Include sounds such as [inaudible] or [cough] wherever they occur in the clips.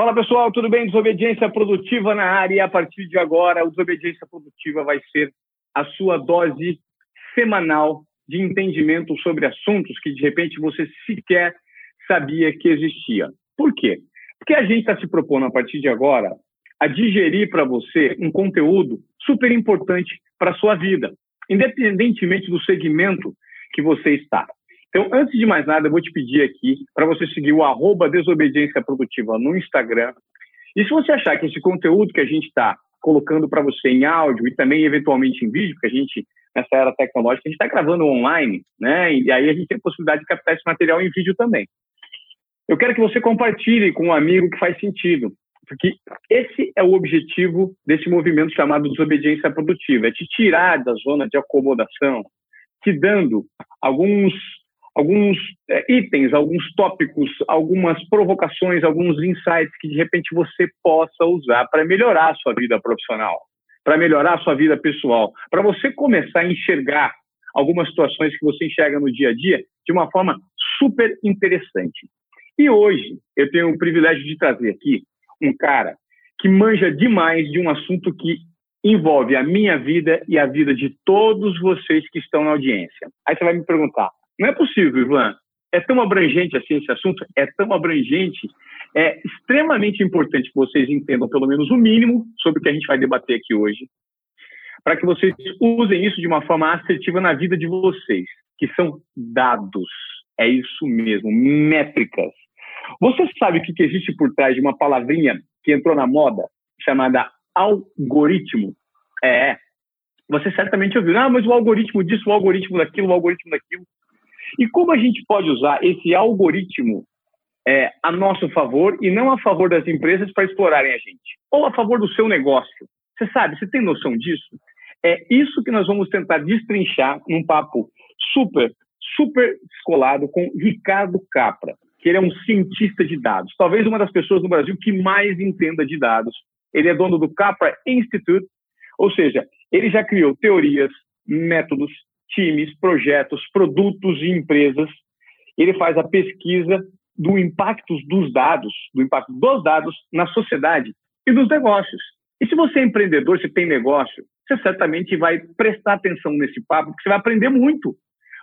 Fala pessoal, tudo bem? Desobediência Produtiva na área a partir de agora, o Desobediência Produtiva vai ser a sua dose semanal de entendimento sobre assuntos que de repente você sequer sabia que existia. Por quê? Porque a gente está se propondo a partir de agora a digerir para você um conteúdo super importante para a sua vida, independentemente do segmento que você está. Então, antes de mais nada, eu vou te pedir aqui para você seguir o arroba Desobediência Produtiva no Instagram. E se você achar que esse conteúdo que a gente está colocando para você em áudio e também eventualmente em vídeo, porque a gente, nessa era tecnológica, a gente está gravando online, né? E aí a gente tem a possibilidade de captar esse material em vídeo também. Eu quero que você compartilhe com um amigo que faz sentido, porque esse é o objetivo desse movimento chamado desobediência produtiva, é te tirar da zona de acomodação, te dando alguns alguns é, itens, alguns tópicos, algumas provocações, alguns insights que de repente você possa usar para melhorar a sua vida profissional, para melhorar a sua vida pessoal, para você começar a enxergar algumas situações que você enxerga no dia a dia de uma forma super interessante. E hoje eu tenho o privilégio de trazer aqui um cara que manja demais de um assunto que envolve a minha vida e a vida de todos vocês que estão na audiência. Aí você vai me perguntar, não é possível, Ivan. É tão abrangente assim esse assunto, é tão abrangente, é extremamente importante que vocês entendam pelo menos o mínimo sobre o que a gente vai debater aqui hoje, para que vocês usem isso de uma forma assertiva na vida de vocês, que são dados. É isso mesmo, métricas. Você sabe o que existe por trás de uma palavrinha que entrou na moda, chamada algoritmo? É. Você certamente ouviu, ah, mas o algoritmo disso, o algoritmo daquilo, o algoritmo daquilo. E como a gente pode usar esse algoritmo é, a nosso favor e não a favor das empresas para explorarem a gente? Ou a favor do seu negócio? Você sabe, você tem noção disso? É isso que nós vamos tentar destrinchar num papo super, super descolado com Ricardo Capra, que ele é um cientista de dados, talvez uma das pessoas no Brasil que mais entenda de dados. Ele é dono do Capra Institute, ou seja, ele já criou teorias, métodos, times, projetos, produtos e empresas. Ele faz a pesquisa do impacto dos dados, do impacto dos dados na sociedade e nos negócios. E se você é empreendedor, se tem negócio, você certamente vai prestar atenção nesse papo, porque você vai aprender muito.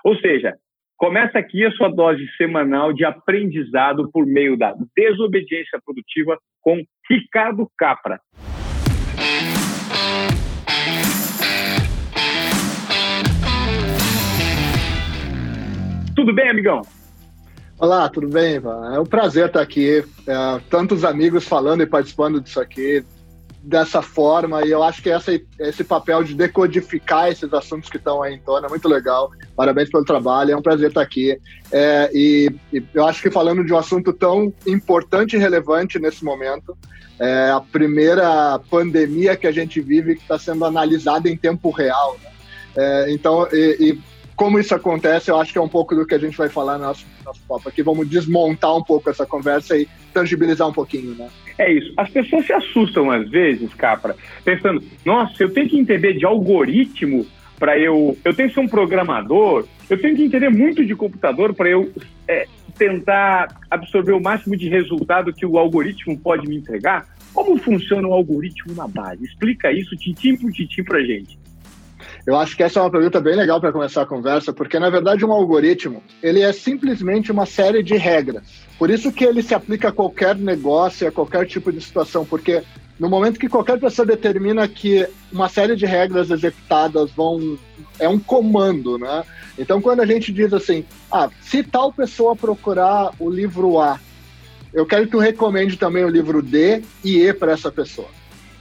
Ou seja, começa aqui a sua dose semanal de aprendizado por meio da desobediência produtiva com Ricardo Capra. Tudo bem, amigão? Olá, tudo bem, Ivan? É um prazer estar aqui. É, tantos amigos falando e participando disso aqui dessa forma, e eu acho que essa, esse papel de decodificar esses assuntos que estão aí em torno é muito legal. Parabéns pelo trabalho, é um prazer estar aqui. É, e, e, eu acho que falando de um assunto tão importante e relevante nesse momento, é a primeira pandemia que a gente vive que está sendo analisada em tempo real. Né? É, então, e, e como isso acontece, eu acho que é um pouco do que a gente vai falar no nosso, nosso papo aqui. Vamos desmontar um pouco essa conversa e tangibilizar um pouquinho, né? É isso. As pessoas se assustam às vezes, Capra, pensando, nossa, eu tenho que entender de algoritmo para eu. Eu tenho que ser um programador, eu tenho que entender muito de computador para eu é, tentar absorver o máximo de resultado que o algoritmo pode me entregar. Como funciona o algoritmo na base? Explica isso, tintim por tintim, para gente. Eu acho que essa é uma pergunta bem legal para começar a conversa, porque na verdade um algoritmo ele é simplesmente uma série de regras. Por isso que ele se aplica a qualquer negócio, a qualquer tipo de situação, porque no momento que qualquer pessoa determina que uma série de regras executadas vão é um comando, né? Então quando a gente diz assim, ah, se tal pessoa procurar o livro A, eu quero que tu recomende também o livro D e E para essa pessoa.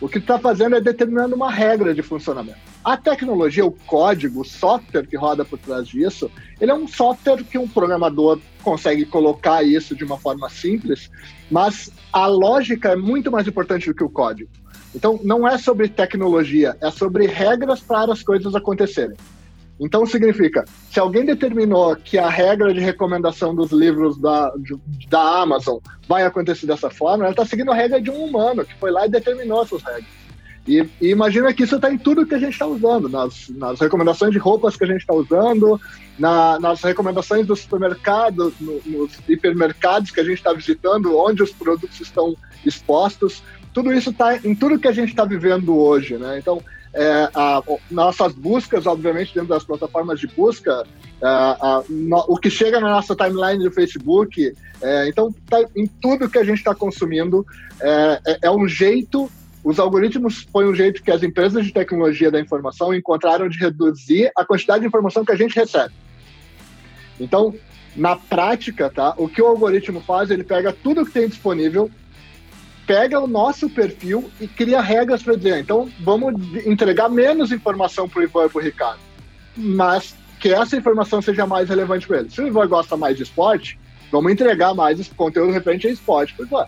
O que está fazendo é determinando uma regra de funcionamento. A tecnologia, o código, o software que roda por trás disso, ele é um software que um programador consegue colocar isso de uma forma simples, mas a lógica é muito mais importante do que o código. Então, não é sobre tecnologia, é sobre regras para as coisas acontecerem. Então significa, se alguém determinou que a regra de recomendação dos livros da, de, da Amazon vai acontecer dessa forma, ela está seguindo a regra de um humano que foi lá e determinou essas regras. E, e, imagina que isso está em tudo que a gente está usando, nas, nas, recomendações de roupas que a gente está usando, na, nas recomendações do supermercado, no, nos hipermercados que a gente está visitando, onde os produtos estão expostos. Tudo isso está em tudo que a gente está vivendo hoje, né? Então, é, a, nossas buscas, obviamente, dentro das plataformas de busca, é, a, no, o que chega na nossa timeline do Facebook, é, então, tá em tudo que a gente está consumindo, é, é, é um jeito os algoritmos foi um jeito que as empresas de tecnologia da informação encontraram de reduzir a quantidade de informação que a gente recebe. Então, na prática, tá? O que o algoritmo faz, ele pega tudo que tem disponível, pega o nosso perfil e cria regras para dizer, então vamos entregar menos informação para o Ivan e para o Ricardo, mas que essa informação seja mais relevante para eles. Se o Ivan gosta mais de esporte, vamos entregar mais conteúdo referente a esporte para o Ivan.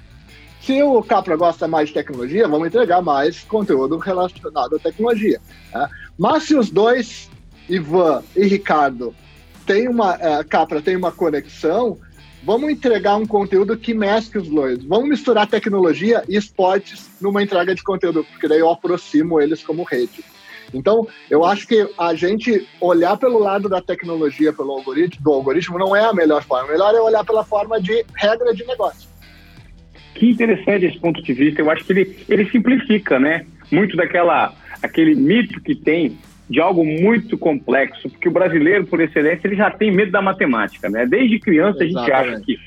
Se o Capra gosta mais de tecnologia, vamos entregar mais conteúdo relacionado à tecnologia. Né? Mas se os dois, Ivan e Ricardo, tem uma, uh, Capra tem uma conexão, vamos entregar um conteúdo que mescle os dois. Vamos misturar tecnologia e esportes numa entrega de conteúdo, porque daí eu aproximo eles como rede. Então, eu acho que a gente olhar pelo lado da tecnologia, pelo algoritmo, do algoritmo, não é a melhor forma. O melhor é olhar pela forma de regra de negócio. Que interessante esse ponto de vista. Eu acho que ele, ele simplifica, né? Muito daquela aquele mito que tem de algo muito complexo, porque o brasileiro, por excelência, ele já tem medo da matemática, né? Desde criança Exatamente. a gente acha que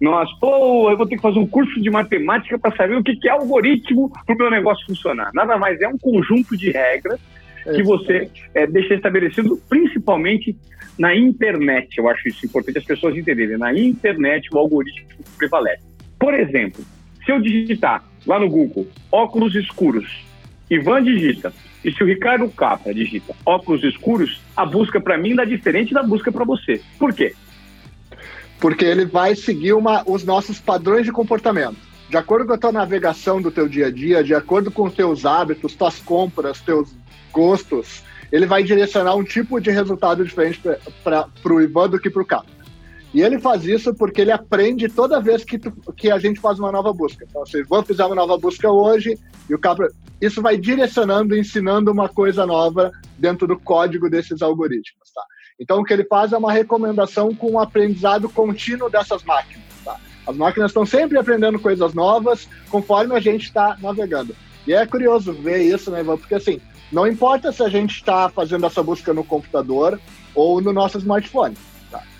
nós, pô, eu vou ter que fazer um curso de matemática para saber o que, que é algoritmo para o meu negócio funcionar. Nada mais é um conjunto de regras que você é, deixa estabelecido, principalmente na internet. Eu acho isso importante as pessoas entenderem. Na internet, o algoritmo prevalece. Por exemplo, se eu digitar lá no Google óculos escuros, Ivan digita, e se o Ricardo Capra digita óculos escuros, a busca para mim dá diferente da busca para você. Por quê? Porque ele vai seguir uma, os nossos padrões de comportamento. De acordo com a tua navegação do teu dia a dia, de acordo com os teus hábitos, tuas compras, teus gostos, ele vai direcionar um tipo de resultado diferente para o Ivan do que para o Capra. E ele faz isso porque ele aprende toda vez que, tu, que a gente faz uma nova busca. Então, se vou fazer uma nova busca hoje, e o Capra. Isso vai direcionando, ensinando uma coisa nova dentro do código desses algoritmos. Tá? Então, o que ele faz é uma recomendação com um aprendizado contínuo dessas máquinas. Tá? As máquinas estão sempre aprendendo coisas novas conforme a gente está navegando. E é curioso ver isso, né, Ivan? Porque assim, não importa se a gente está fazendo essa busca no computador ou no nosso smartphone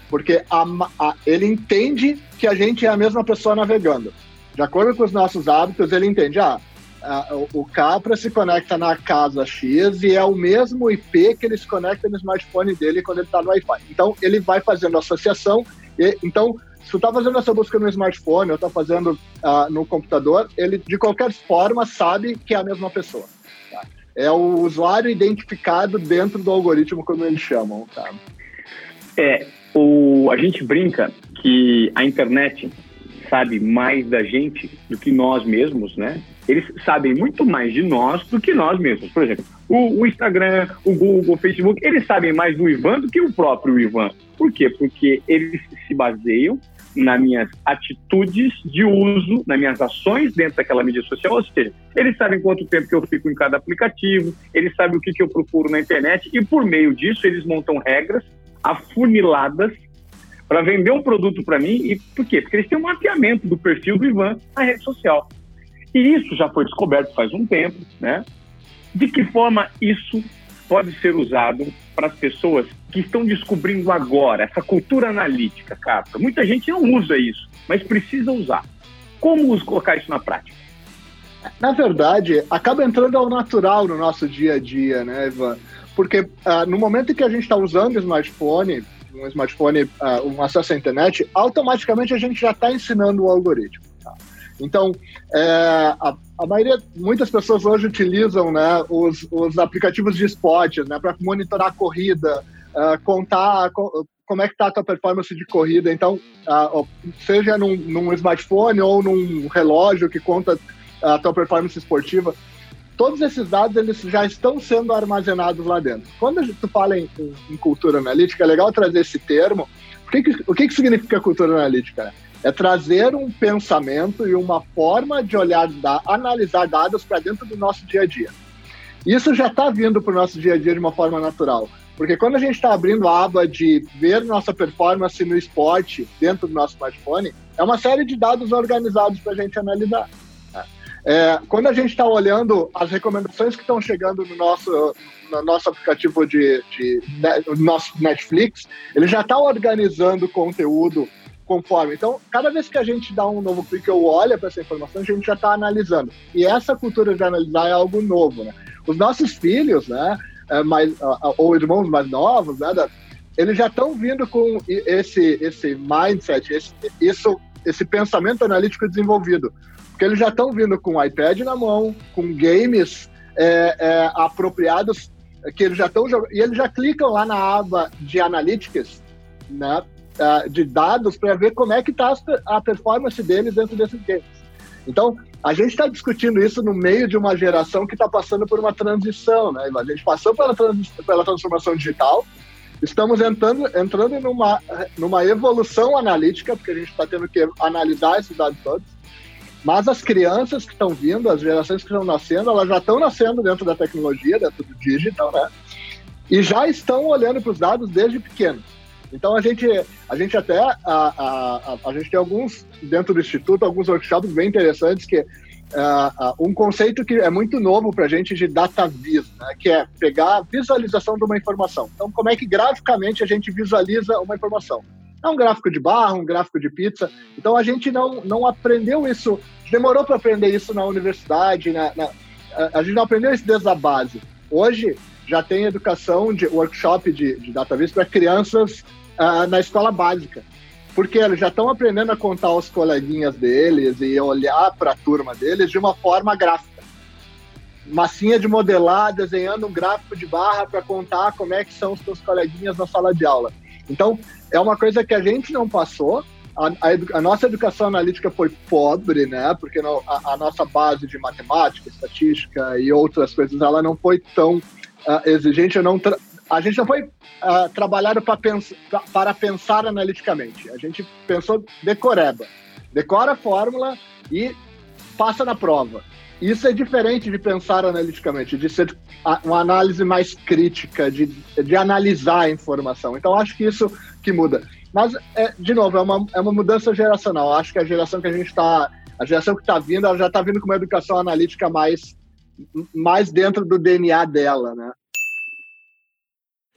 porque a, a, ele entende que a gente é a mesma pessoa navegando. De acordo com os nossos hábitos, ele entende, ah, a, o Capra se conecta na casa X e é o mesmo IP que ele se conecta no smartphone dele quando ele está no Wi-Fi. Então, ele vai fazendo associação. E, então, se tu está fazendo essa busca no smartphone ou está fazendo uh, no computador, ele, de qualquer forma, sabe que é a mesma pessoa. Tá? É o usuário identificado dentro do algoritmo, como eles chamam. Tá? É, o, a gente brinca que a internet sabe mais da gente do que nós mesmos, né? Eles sabem muito mais de nós do que nós mesmos. Por exemplo, o, o, Instagram, o Google, o Facebook, eles sabem mais do Ivan do que o próprio Ivan. Por quê? Porque eles se baseiam nas minhas atitudes de uso, nas minhas ações dentro daquela mídia social, ou seja, eles sabem quanto tempo que eu fico em cada aplicativo, eles sabem o que, que eu procuro na internet e por meio disso eles montam regras afuniladas para vender um produto para mim. E por quê? Porque eles têm um mapeamento do perfil do Ivan na rede social. E isso já foi descoberto faz um tempo, né? De que forma isso pode ser usado para as pessoas que estão descobrindo agora essa cultura analítica, cara? Muita gente não usa isso, mas precisa usar. Como colocar isso na prática? Na verdade, acaba entrando ao natural no nosso dia a dia, né, Ivan? Porque uh, no momento que a gente está usando o smartphone, um smartphone, uh, um acesso à internet, automaticamente a gente já está ensinando o algoritmo. Tá? Então, é, a, a, maioria, muitas pessoas hoje utilizam né, os, os aplicativos de esportes né, para monitorar a corrida, uh, contar co como é que está a tua performance de corrida. Então, uh, seja num, num, smartphone ou num relógio que conta a tua performance esportiva, todos esses dados eles já estão sendo armazenados lá dentro. Quando tu fala em, em, cultura analítica, é legal trazer esse termo. O que, que, o que, que significa cultura analítica? É trazer um pensamento e uma forma de olhar, da, analisar dados para dentro do nosso dia a dia. Isso já está vindo para o nosso dia a dia de uma forma natural. Porque quando a gente está abrindo a aba de ver nossa performance no esporte dentro do nosso smartphone, é uma série de dados organizados para a gente analisar. É, quando a gente está olhando as recomendações que estão chegando no nosso, no nosso aplicativo de, de, de nosso Netflix, ele já está organizando conteúdo conforme. Então, cada vez que a gente dá um novo clique ou olha para essa informação, a gente já está analisando. E essa cultura de analisar é algo novo, né? Os nossos filhos, né, é, mais, ou irmãos mais novos, né, eles já estão vindo com esse, esse mindset, esse, isso, esse pensamento analítico desenvolvido. Porque eles já estão vindo com iPad na mão, com games é, é, apropriados, que eles já estão jogando. E eles já clicam lá na aba de analytics, né? Uh, de dados para ver como é que está a performance deles dentro desses games. Então, a gente está discutindo isso no meio de uma geração que está passando por uma transição, né? A gente passou pela, trans, pela transformação digital, estamos entrando, entrando numa, numa evolução analítica, porque a gente está tendo que analisar esses dados todos, mas as crianças que estão vindo, as gerações que estão nascendo, elas já estão nascendo dentro da tecnologia, dentro do digital, né? E já estão olhando para os dados desde pequenos. Então a gente, a gente até a, a, a, a gente tem alguns dentro do instituto alguns workshops bem interessantes que uh, uh, um conceito que é muito novo para a gente de data vis, né, que é pegar a visualização de uma informação. Então como é que graficamente a gente visualiza uma informação? É um gráfico de barra, um gráfico de pizza. Então a gente não, não aprendeu isso, demorou para aprender isso na universidade, na, na, a gente não aprendeu isso desde a base. Hoje já tem educação de workshop de, de database para crianças uh, na escola básica. Porque eles já estão aprendendo a contar os coleguinhas deles e olhar para a turma deles de uma forma gráfica. Massinha de modelar, desenhando um gráfico de barra para contar como é que são os seus coleguinhas na sala de aula. Então, é uma coisa que a gente não passou. A, a, a nossa educação analítica foi pobre, né? Porque no, a, a, nossa base de matemática, estatística e outras coisas, ela não foi tão uh, exigente. Não a gente não foi uh, trabalhado pens pra, para pensar analiticamente. A gente pensou decoreba. Decora a fórmula e passa na prova. Isso é diferente de pensar analiticamente, de ser uma análise mais crítica, de, de analisar a informação. Então, acho que isso que muda. Mas, é, de novo, é uma, é uma mudança geracional. Acho que a geração que a gente está, a geração que está vindo, ela já está vindo com uma educação analítica mais, mais dentro do DNA dela, né?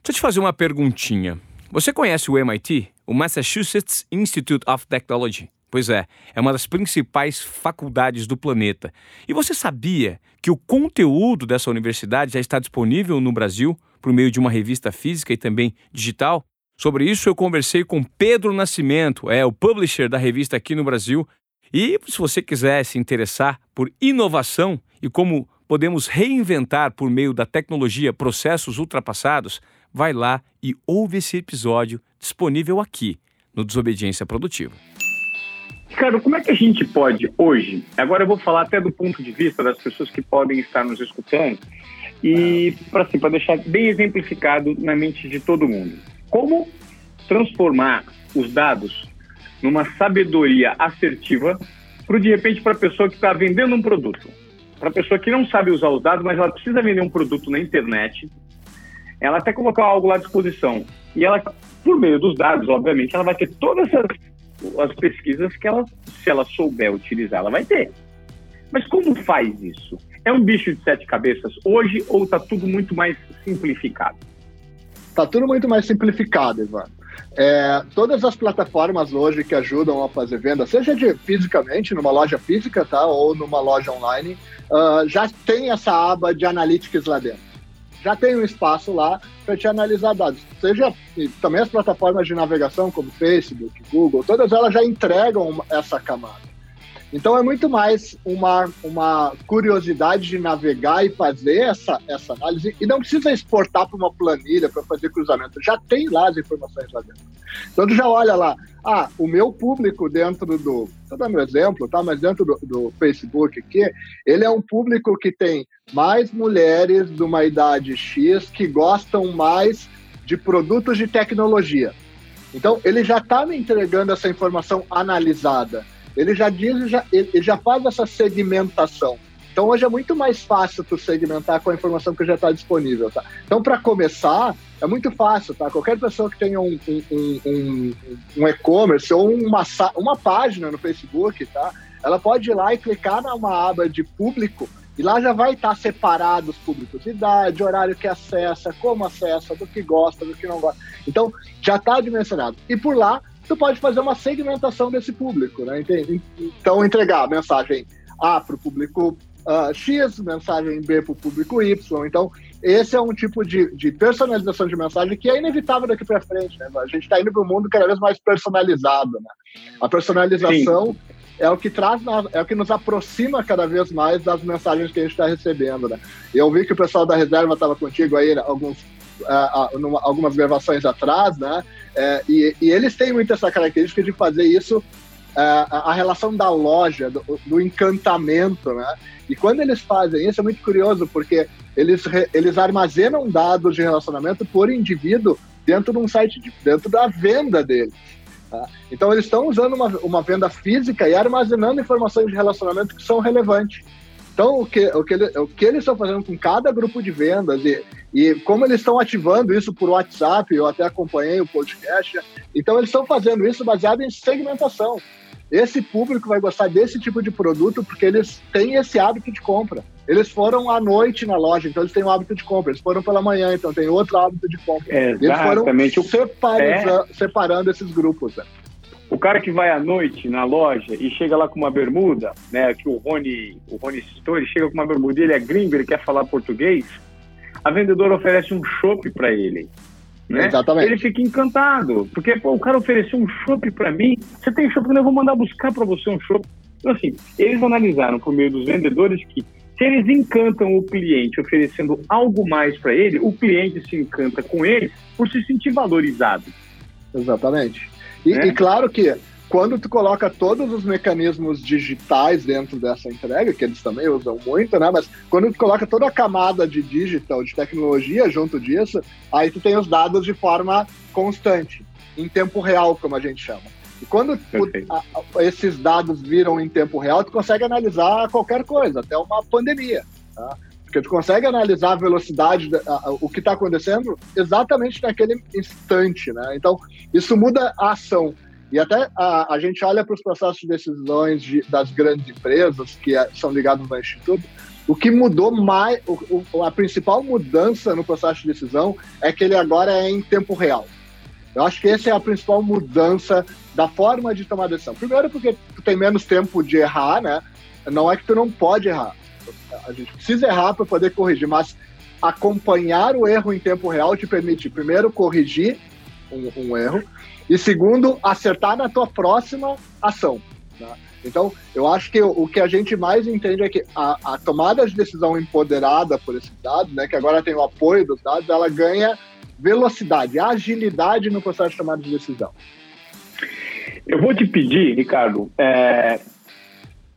Deixa eu te fazer uma perguntinha. Você conhece o MIT, o Massachusetts Institute of Technology? Pois é, é uma das principais faculdades do planeta. E você sabia que o conteúdo dessa universidade já está disponível no Brasil por meio de uma revista física e também digital? Sobre isso eu conversei com Pedro Nascimento, é o publisher da revista aqui no Brasil. E se você quiser se interessar por inovação e como podemos reinventar por meio da tecnologia processos ultrapassados, vai lá e ouve esse episódio disponível aqui no Desobediência Produtiva. Cara, como é que a gente pode hoje? Agora eu vou falar até do ponto de vista das pessoas que podem estar nos escutando e para assim, deixar bem exemplificado na mente de todo mundo. Como transformar os dados numa sabedoria assertiva para de repente para a pessoa que está vendendo um produto, para a pessoa que não sabe usar os dados, mas ela precisa vender um produto na internet ela até colocar algo lá à disposição. E ela, por meio dos dados, obviamente, ela vai ter todas as, as pesquisas que ela, se ela souber utilizar, ela vai ter. Mas como faz isso? É um bicho de sete cabeças hoje ou está tudo muito mais simplificado? Está tudo muito mais simplificado, Ivan. É, todas as plataformas hoje que ajudam a fazer venda, seja de fisicamente, numa loja física, tá, ou numa loja online, uh, já tem essa aba de analytics lá dentro já tem um espaço lá para te analisar dados. Seja também as plataformas de navegação como Facebook, Google, todas elas já entregam essa camada. Então é muito mais uma, uma curiosidade de navegar e fazer essa, essa análise e não precisa exportar para uma planilha para fazer cruzamento. Já tem lá as informações lá dentro. Então tu já olha lá, ah, o meu público dentro do, estou dando um exemplo, tá? Mas dentro do, do Facebook aqui, ele é um público que tem mais mulheres de uma idade X que gostam mais de produtos de tecnologia. Então ele já está me entregando essa informação analisada. Ele já diz, já, ele já faz essa segmentação. Então hoje é muito mais fácil tu segmentar com a informação que já está disponível, tá? Então para começar é muito fácil, tá? Qualquer pessoa que tenha um, um, um, um e-commerce ou uma, uma página no Facebook, tá? Ela pode ir lá e clicar numa aba de público e lá já vai estar separado os públicos, idade, horário que acessa, como acessa, do que gosta, do que não gosta. Então, já está dimensionado. E por lá, tu pode fazer uma segmentação desse público, né? Então, entregar a mensagem A para o público uh, X, mensagem B para o público Y. Então, esse é um tipo de, de personalização de mensagem que é inevitável daqui para frente. Né? A gente está indo para um mundo cada vez mais personalizado. Né? A personalização Sim é o que traz, é o que nos aproxima cada vez mais das mensagens que a gente está recebendo, né? Eu vi que o pessoal da reserva estava contigo aí alguns, algumas gravações atrás, né? Uh, e, e, eles têm muito essa característica de fazer isso a relação da loja, do, do, encantamento, né? E quando eles fazem isso é muito curioso porque eles eles armazenam dados de relacionamento por indivíduo dentro de um site, de, dentro da venda deles. Tá? Então, eles estão usando uma, uma venda física e armazenando informações de relacionamento que são relevantes. Então, o que, o que, ele, o que eles estão fazendo com cada grupo de vendas e, e como eles estão ativando isso por WhatsApp, eu até acompanhei o podcast, então eles estão fazendo isso baseado em segmentação. Esse público vai gostar desse tipo de produto porque eles têm esse hábito de compra. Eles foram à noite na loja, então eles têm um hábito de compra. Eles foram pela manhã, então tem outro hábito de compra. Exatamente. Eles foram separando, é... separando esses grupos. Né? O cara que vai à noite na loja e chega lá com uma bermuda, né? Que o Rony, o Rony citou, ele chega com uma bermuda e ele é gringo, ele quer falar português. A vendedora oferece um chopp para ele. Né? Exatamente. Ele fica encantado, porque pô, o cara ofereceu um chopp para mim. Você tem chopp, eu vou mandar buscar para você um chopp. Então, assim, eles analisaram por meio dos vendedores que se eles encantam o cliente oferecendo algo mais para ele, o cliente se encanta com ele por se sentir valorizado. Exatamente. E, é. e claro que quando tu coloca todos os mecanismos digitais dentro dessa entrega, que eles também usam muito, né? Mas quando tu coloca toda a camada de digital, de tecnologia junto disso, aí tu tem os dados de forma constante, em tempo real, como a gente chama. E quando tu, a, esses dados viram em tempo real, tu consegue analisar qualquer coisa, até uma pandemia, tá? Porque tu consegue analisar a velocidade, a, o que está acontecendo exatamente naquele instante, né? Então, isso muda a ação. E até a, a gente olha para os processos de decisões de, das grandes empresas que é, são ligados ao Instituto, o que mudou mais, o, o, a principal mudança no processo de decisão é que ele agora é em tempo real. Eu acho que essa é a principal mudança da forma de tomar decisão. Primeiro porque tu tem menos tempo de errar, né? Não é que tu não pode errar. A gente precisa errar para poder corrigir, mas acompanhar o erro em tempo real te permite, primeiro, corrigir um, um erro, e segundo, acertar na tua próxima ação. Né? Então, eu acho que o, que a gente mais entende é que a, a, tomada de decisão empoderada por esses dados, né, que agora tem o apoio dos dados, ela ganha velocidade, agilidade no processo de tomada de decisão. Eu vou te pedir, Ricardo, é,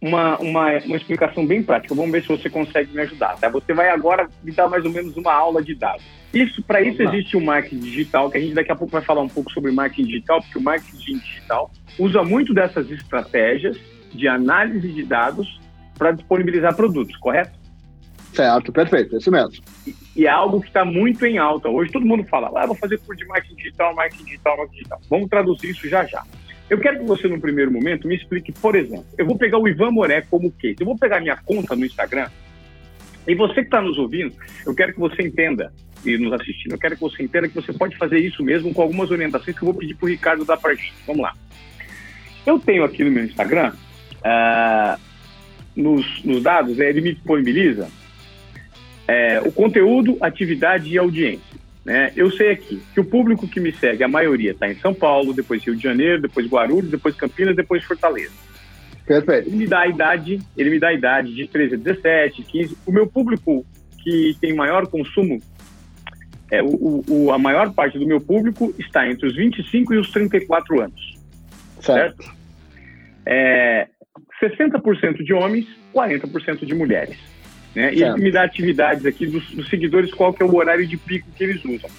uma, uma, uma explicação bem prática. Vamos ver se você consegue me ajudar. Tá? Você vai agora me dar mais ou menos uma aula de dados. Isso, para isso existe o marketing digital, que a gente daqui a pouco vai falar um pouco sobre marketing digital, porque o marketing digital usa muito dessas estratégias de análise de dados para disponibilizar produtos, correto? Certo, perfeito, é isso mesmo. E, e é algo que está muito em alta. Hoje todo mundo fala, ah, vou fazer curso de marketing digital, marketing digital, marketing digital. Vamos traduzir isso já já. Eu quero que você, no primeiro momento, me explique, por exemplo, eu vou pegar o Ivan Moré como case. Eu vou pegar minha conta no Instagram e você que está nos ouvindo, eu quero que você entenda e nos assistindo, eu quero que você entenda que você pode fazer isso mesmo com algumas orientações que eu vou pedir para o Ricardo dar para gente. Vamos lá. Eu tenho aqui no meu Instagram, uh, nos, nos, dados, ele me disponibiliza é, o conteúdo, atividade e audiência. Né? Eu sei aqui que o público que me segue, a maioria está em São Paulo, depois Rio de Janeiro, depois Guarulhos, depois Campinas, depois Fortaleza. Perfeito. Ele me dá a idade, ele me dá a idade de 13 a 17, 15. O meu público que tem maior consumo, é, o, o, a maior parte do meu público está entre os 25 e os 34 anos. Certo? certo? É, 60% de homens, 40% de mulheres. Né? E ele me dá atividades aqui dos, dos, seguidores, qual que é o horário de pico que eles usam.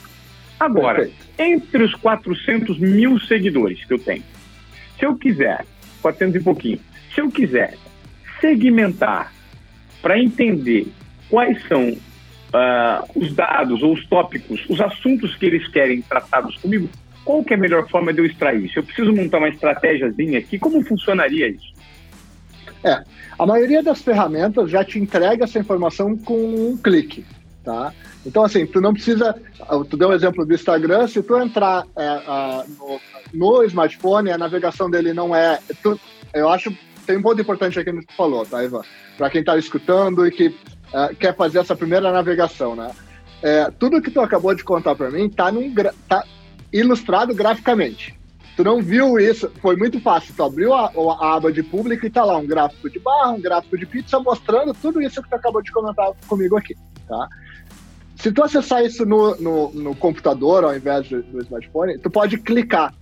Agora, Perfeito. entre os 400 mil seguidores que eu tenho, se eu quiser, 400 e pouquinho, se eu quiser segmentar para entender quais são uh, os dados ou os tópicos, os assuntos que eles querem tratados comigo, qual que é a melhor forma de eu extrair isso? Eu preciso montar uma estratégiazinha aqui, como funcionaria isso? É, a maioria das ferramentas já te entrega essa informação com um clique, tá? Então, assim, tu não precisa. Tu deu o exemplo do Instagram, se tu entrar é, no, no, smartphone, a navegação dele não é. Tu, eu acho. Tem um ponto importante aqui que tu falou, tá, Ivan? Para quem está escutando e que uh, quer fazer essa primeira navegação, né? É, tudo que tu acabou de contar para mim tá, num, tá ilustrado graficamente. Tu não viu isso? Foi muito fácil. Tu abriu a, a aba de público e tá lá um gráfico de barra, um gráfico de pizza, mostrando tudo isso que tu acabou de comentar comigo aqui, tá? Se tu acessar isso no, no, no computador ao invés do, do, smartphone, tu pode clicar.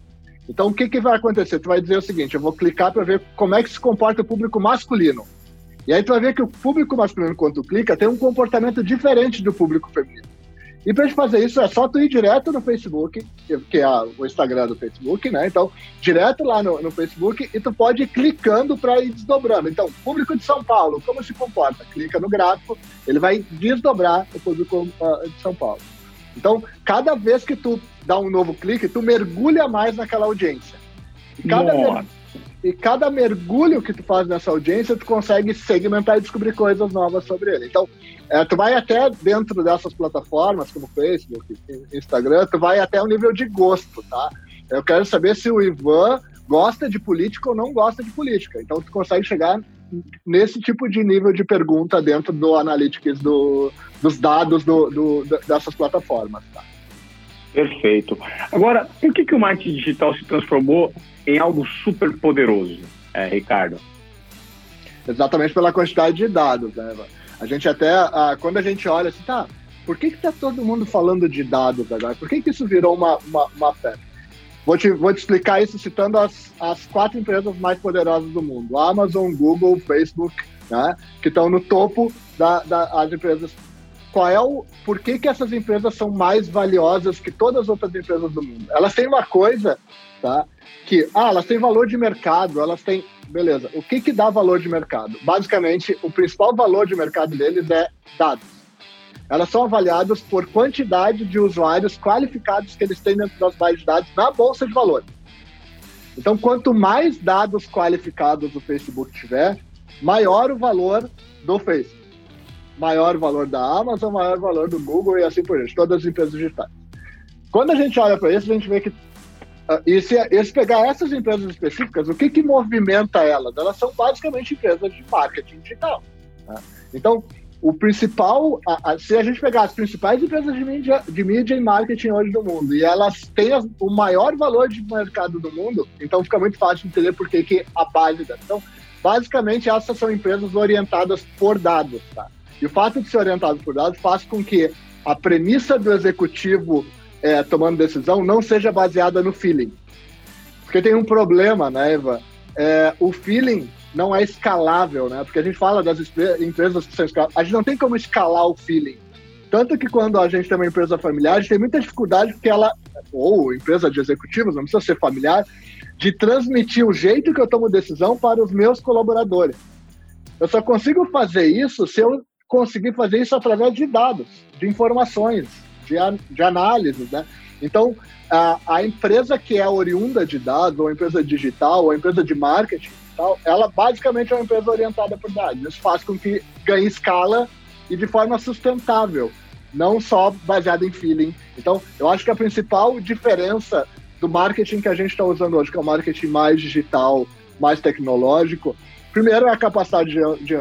Então, o que, que vai acontecer? Tu vai dizer o seguinte: eu vou clicar para ver como é que se comporta o público masculino. E aí tu vai ver que o público masculino, quando tu clica, tem um comportamento diferente do público feminino. E para fazer isso é só tu ir direto no Facebook, que é o Instagram do Facebook, né? Então, direto lá no, no Facebook e tu pode ir clicando para ir desdobrando. Então, público de São Paulo, como se comporta? Clica no gráfico, ele vai desdobrar o público uh, de São Paulo. Então, cada vez que tu dá um novo clique, tu mergulha mais naquela audiência. E cada, mer... e cada mergulho que tu faz nessa audiência, tu consegue segmentar e descobrir coisas novas sobre ele. Então, é, tu vai até dentro dessas plataformas, como Facebook, Instagram, tu vai até o nível de gosto, tá? Eu quero saber se o Ivan gosta de política ou não gosta de política. Então, tu consegue chegar nesse tipo de nível de pergunta dentro do Analytics do, dos dados do, do, dessas plataformas, tá? Perfeito. Agora, por que, que o marketing digital se transformou em algo super poderoso, é, Ricardo? Exatamente pela quantidade de dados, né? A gente até, quando a gente olha assim, tá, por que está todo mundo falando de dados agora? Por que, que isso virou uma, uma, uma febre? Vou te, vou te explicar isso citando as, as quatro empresas mais poderosas do mundo: Amazon, Google, Facebook, né, que estão no topo das da, empresas. Qual é o. Por que, que essas empresas são mais valiosas que todas as outras empresas do mundo? Elas têm uma coisa, tá? Que, ah, elas têm valor de mercado, elas têm beleza. O que, que dá valor de mercado? Basicamente, o principal valor de mercado deles é dados. Elas são avaliadas por quantidade de usuários qualificados que eles têm dentro das bases de dados na bolsa de valores. Então, quanto mais dados qualificados o Facebook tiver, maior o valor do Facebook. Maior valor da Amazon, maior valor do Google e assim por diante, todas as empresas digitais. Quando a gente olha para isso, a gente vê que Uh, e se, se pegar essas empresas específicas, o que, que movimenta elas? Elas são basicamente empresas de marketing digital. Né? Então, o principal, a, a, se a gente pegar as principais empresas de mídia, de mídia e marketing hoje do mundo e elas têm as, o maior valor de mercado do mundo, então fica muito fácil entender por que, que a base dela. Então, basicamente, essas são empresas orientadas por dados. Tá? E o fato de ser orientado por dados faz com que a premissa do executivo é, tomando decisão não seja baseada no feeling. Porque tem um problema, né, Eva? É, o feeling não é escalável, né? Porque a gente fala das empresas que são escaláveis. A gente não tem como escalar o feeling. Tanto que quando a gente tem uma empresa familiar, a gente tem muita dificuldade porque ela, ou empresa de executivos, não precisa ser familiar, de transmitir o jeito que eu tomo decisão para os meus colaboradores. Eu só consigo fazer isso se eu conseguir fazer isso através de dados, de informações de, de análise, né? Então, a, a, empresa que é oriunda de dados, ou empresa digital, ou empresa de marketing, tal, ela basicamente é uma empresa orientada por dados. Isso faz com que ganhe escala e de forma sustentável, não só baseada em feeling. Então, eu acho que a principal diferença do marketing que a gente está usando hoje, que é o marketing mais digital, mais tecnológico, primeiro é a capacidade de, de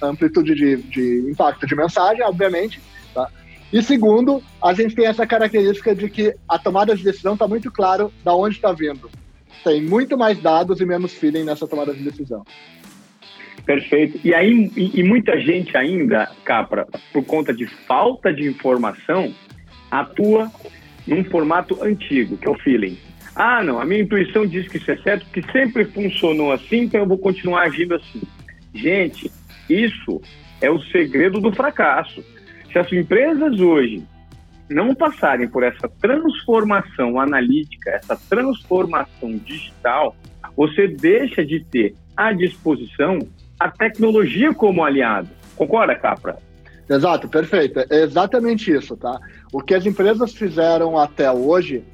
amplitude de, de impacto de mensagem, obviamente, tá? E segundo, a gente tem essa característica de que a tomada de decisão está muito claro da onde está vindo. Tem muito mais dados e menos feeling nessa tomada de decisão. Perfeito. E aí, e, e muita gente ainda, Capra, por conta de falta de informação, atua num formato antigo, que é o feeling. Ah, não, a minha intuição diz que isso é certo, que sempre funcionou assim, então eu vou continuar agindo assim. Gente, isso é o segredo do fracasso. Se as empresas hoje não passarem por essa transformação analítica, essa transformação digital, você deixa de ter à disposição a tecnologia como aliado. Concorda, Capra? Exato, perfeito. É exatamente isso, tá? O que as empresas fizeram até hoje,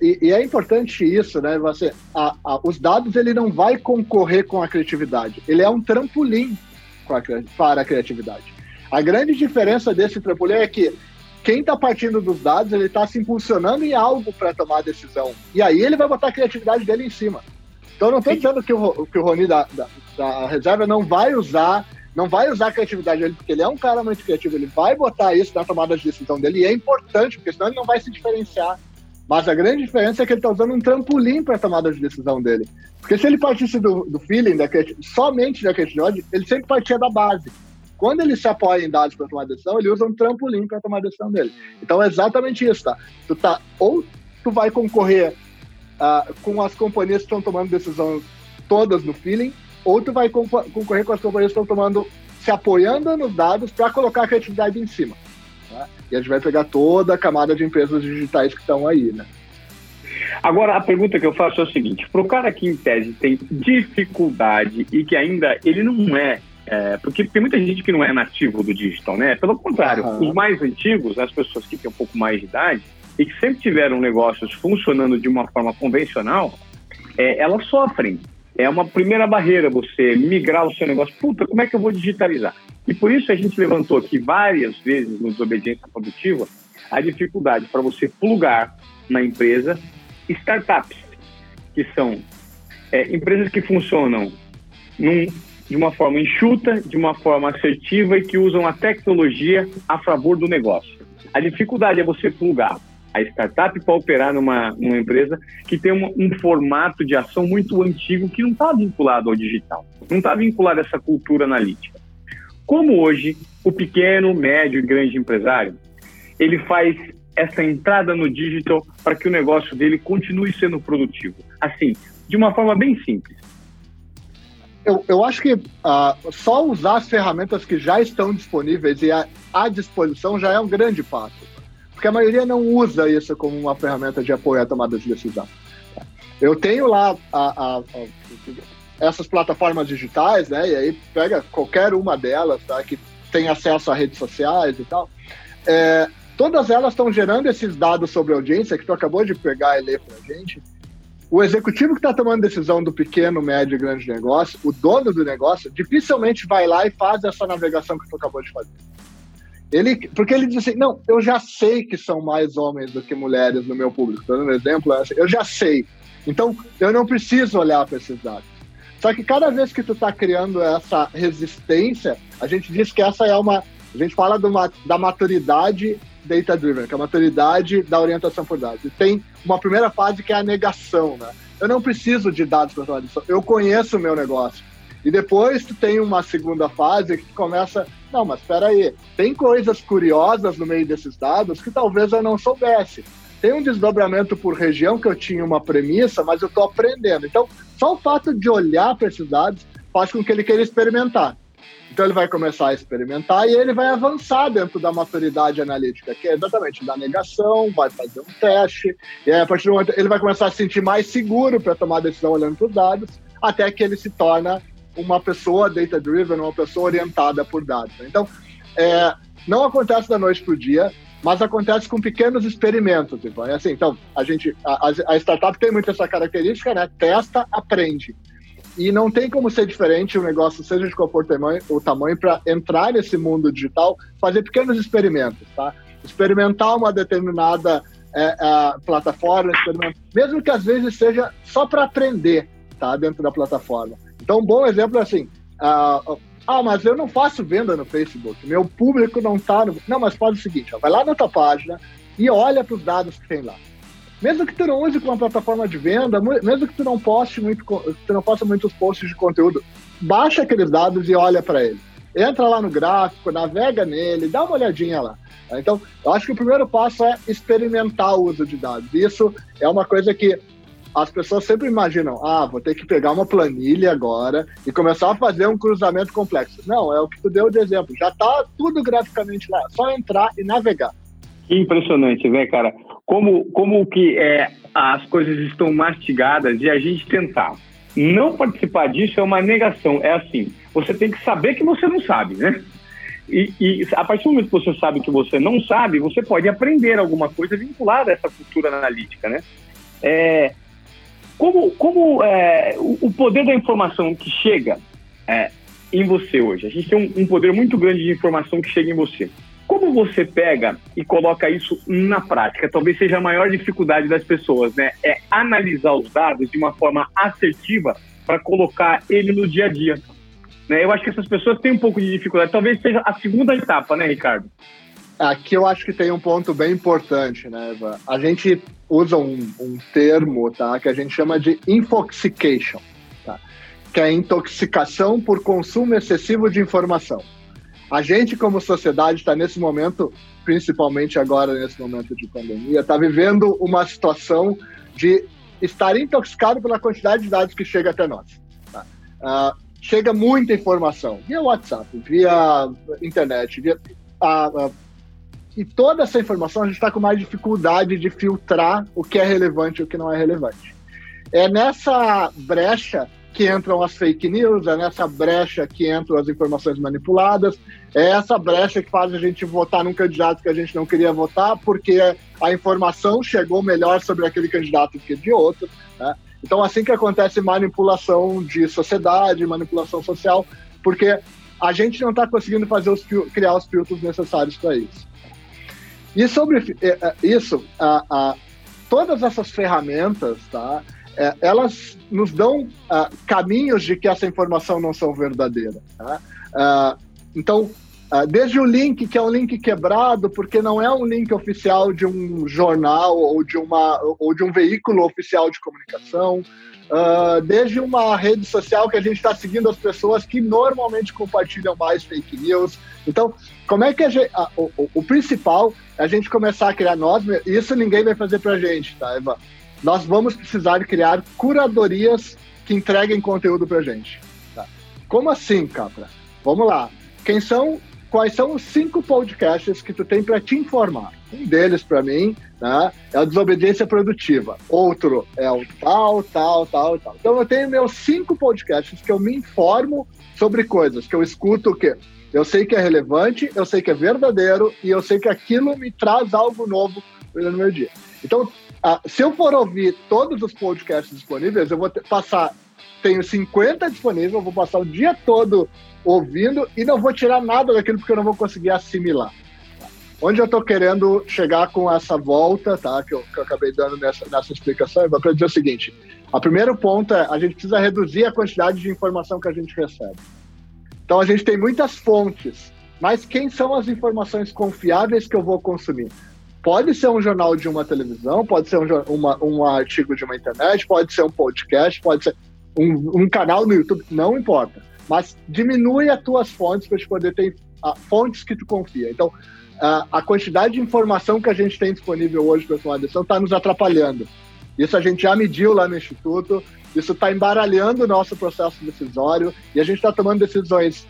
e, e é importante isso, né? Você, a, a, os dados ele não vai concorrer com a criatividade, ele é um trampolim a, para a criatividade. A grande diferença desse trampolim é que quem está partindo dos dados, ele está se impulsionando em algo para tomar a decisão. E aí ele vai botar a criatividade dele em cima. Então, não estou dizendo que o, que o Rony da, da, da, reserva não vai usar não vai usar a criatividade dele, porque ele é um cara muito criativo, ele vai botar isso na tomada de decisão dele, e é importante, porque senão ele não vai se diferenciar. Mas a grande diferença é que ele está usando um trampolim para a tomada de decisão dele. Porque se ele partisse do, do feeling, da somente da criatividade, ele sempre partia da base. Quando ele se apoia em dados para tomar decisão, ele usa um trampolim para tomar decisão dele. Então é exatamente isso, tá? Tu tá ou tu vai concorrer uh, com as companhias que estão tomando decisão todas no feeling, ou tu vai concorrer com as companhias que estão tomando, se apoiando nos dados para colocar a criatividade em cima. Tá? E a gente vai pegar toda a camada de empresas digitais que estão aí, né? Agora, a pergunta que eu faço é o seguinte: para o cara que, em tese, tem dificuldade e que ainda ele não é, é, Porque tem muita gente que não é nativo do digital, né? Pelo contrário, uhum. os mais antigos, as pessoas que têm um pouco mais de idade e que sempre tiveram negócios funcionando de uma forma convencional, é, elas sofrem é uma primeira barreira você migrar o seu negócio. Puta, como é que eu vou digitalizar? E por isso a gente levantou aqui várias vezes no Desobediência Produtiva a dificuldade para você plugar na empresa startups, que são é, empresas que funcionam num, de uma forma enxuta, de uma forma assertiva e que usam a tecnologia a favor do negócio. A dificuldade é você plugar a startup para operar numa, numa empresa que tem um, um formato de ação muito antigo que não está vinculado ao digital, não está vinculado a essa cultura analítica. Como hoje o pequeno, médio e grande empresário ele faz essa entrada no digital para que o negócio dele continue sendo produtivo? Assim, de uma forma bem simples. Eu, eu acho que uh, só usar as ferramentas que já estão disponíveis e à, disposição já é um grande passo porque a maioria não usa isso como uma ferramenta de apoio à tomada de decisão. Eu tenho lá a, a, a, essas plataformas digitais, né? E aí pega qualquer uma delas, tá? Que tem acesso a redes sociais e tal. É, todas elas estão gerando esses dados sobre audiência que tu acabou de pegar e ler para a gente. O executivo que está tomando decisão do pequeno, médio e grande negócio, o dono do negócio, dificilmente vai lá e faz essa navegação que tu acabou de fazer. Ele, porque ele diz assim, não, eu já sei que são mais homens do que mulheres no meu público. Estou dando um exemplo, eu já sei. Então, eu não preciso olhar para esses dados. Só que cada vez que tu está criando essa resistência, a gente diz que essa é uma... A gente fala uma, da maturidade data-driven, que é a maturidade da orientação por dados. E tem uma primeira fase que é a negação, né? Eu não preciso de dados para tomar decisão. Eu conheço o meu negócio. E depois tu tem uma segunda fase que começa não, mas espera aí, tem coisas curiosas no meio desses dados que talvez eu não soubesse. Tem um desdobramento por região que eu tinha uma premissa, mas eu estou aprendendo. Então, só o fato de olhar para esses dados faz com que ele queira experimentar. Então, ele vai começar a experimentar e ele vai avançar dentro da maturidade analítica, que é exatamente da negação, vai fazer um teste, e aí, a partir do momento ele vai começar a se sentir mais seguro para tomar decisão olhando para os dados, até que ele se torna uma pessoa data-driven, uma pessoa orientada por dados. Então, é, não acontece da noite para o dia, mas acontece com pequenos experimentos. Tipo, é assim, então, a gente, a, a, startup tem muito essa característica, né? Testa, aprende. E não tem como ser diferente o negócio, seja de qual for tamanho, o tamanho, para entrar nesse mundo digital, fazer pequenos experimentos, tá? Experimentar uma determinada é, é, plataforma, mesmo que às vezes seja só para aprender, tá? Dentro da plataforma. Então, um bom exemplo é assim: ah, mas eu não faço venda no Facebook, meu público não está no. Não, mas faz o seguinte: ó, vai lá na tua página e olha para os dados que tem lá. Mesmo que tu não use como uma plataforma de venda, mesmo que tu não poste muito, tu não posta muitos posts de conteúdo, baixa aqueles dados e olha para eles. Entra lá no gráfico, navega nele, dá uma olhadinha lá. Então, eu acho que o primeiro passo é experimentar o uso de dados. Isso é uma coisa que as pessoas sempre imaginam, ah, vou ter que pegar uma planilha agora e começar a fazer um cruzamento complexo. Não, é o que tu deu de exemplo. Já está tudo graficamente lá, só entrar e navegar. Que impressionante, né, cara? Como, como que é, as coisas estão mastigadas e a gente tentar não participar disso é uma negação. É assim, você tem que saber que você não sabe, né? E, e, a partir do momento que você sabe que você não sabe, você pode aprender alguma coisa vinculada a essa cultura analítica, né? É, como como é, o, poder da informação que chega é, em você hoje? A gente tem um, um poder muito grande de informação que chega em você. Como você pega e coloca isso na prática? Talvez seja a maior dificuldade das pessoas, né? É analisar os dados de uma forma assertiva para colocar ele no dia a dia. Né? Eu acho que essas pessoas têm um pouco de dificuldade. Talvez seja a segunda etapa, né, Ricardo? Aqui eu acho que tem um ponto bem importante, né, Eva? A gente usa um, um termo, tá, que a gente chama de infoxication, tá? Que é intoxicação por consumo excessivo de informação. A gente, como sociedade, está nesse momento, principalmente agora nesse momento de pandemia, está vivendo uma situação de estar intoxicado pela quantidade de dados que chega até nós. Tá? Uh, chega muita informação via WhatsApp, via internet, via, e toda essa informação a gente está com mais dificuldade de filtrar o que é relevante e o que não é relevante. É nessa brecha que entram as fake news, é nessa brecha que entram as informações manipuladas, é essa brecha que faz a gente votar num candidato que a gente não queria votar porque a informação chegou melhor sobre aquele candidato do que de outro. Né? Então, assim que acontece manipulação de sociedade, manipulação social, porque a gente não está conseguindo fazer os, criar os filtros necessários para isso. E sobre é, é, isso, a, a, todas essas ferramentas, tá, é, elas nos dão caminhos de que essa informação não são verdadeiras. Tá? então, Uh, desde o link, que é um link quebrado, porque não é um link oficial de um jornal ou de, uma, ou de um veículo oficial de comunicação, uh, desde uma rede social que a gente está seguindo as pessoas que normalmente compartilham mais fake news. Então, como é que a gente, uh, o, o, principal é a gente começar a criar nós, isso ninguém vai fazer para a gente, tá, Eva? Nós vamos precisar criar curadorias que entreguem conteúdo para a gente. Tá? Como assim, Capra? Vamos lá. Quem são quais são os cinco podcasts que tu tem para te informar. Um deles, para mim, né, é a desobediência produtiva. Outro é o tal, tal, tal, tal. Então eu tenho meus cinco podcasts que eu me informo sobre coisas, que eu escuto o quê? Eu sei que é relevante, eu sei que é verdadeiro e eu sei que aquilo me traz algo novo no meu dia. Então, uh, se eu for ouvir todos os podcasts disponíveis, eu vou passar tenho 50 disponíveis, eu vou passar o dia todo ouvindo e não vou tirar nada daquilo porque eu não vou conseguir assimilar. Onde eu estou querendo chegar com essa volta, tá? Que eu, que eu acabei dando nessa, nessa explicação, é para dizer o seguinte: o primeiro ponto é a gente precisa reduzir a quantidade de informação que a gente recebe. Então a gente tem muitas fontes, mas quem são as informações confiáveis que eu vou consumir? Pode ser um jornal de uma televisão, pode ser um, uma, um artigo de uma internet, pode ser um podcast, pode ser um, um canal no YouTube, não importa. Mas diminui as tuas fontes para te poder ter uh, fontes que tu confia. Então, uh, a quantidade de informação que a gente tem disponível hoje para tomar decisão está nos atrapalhando. Isso a gente já mediu lá no Instituto, isso está embaralhando o nosso processo decisório e a gente está tomando decisões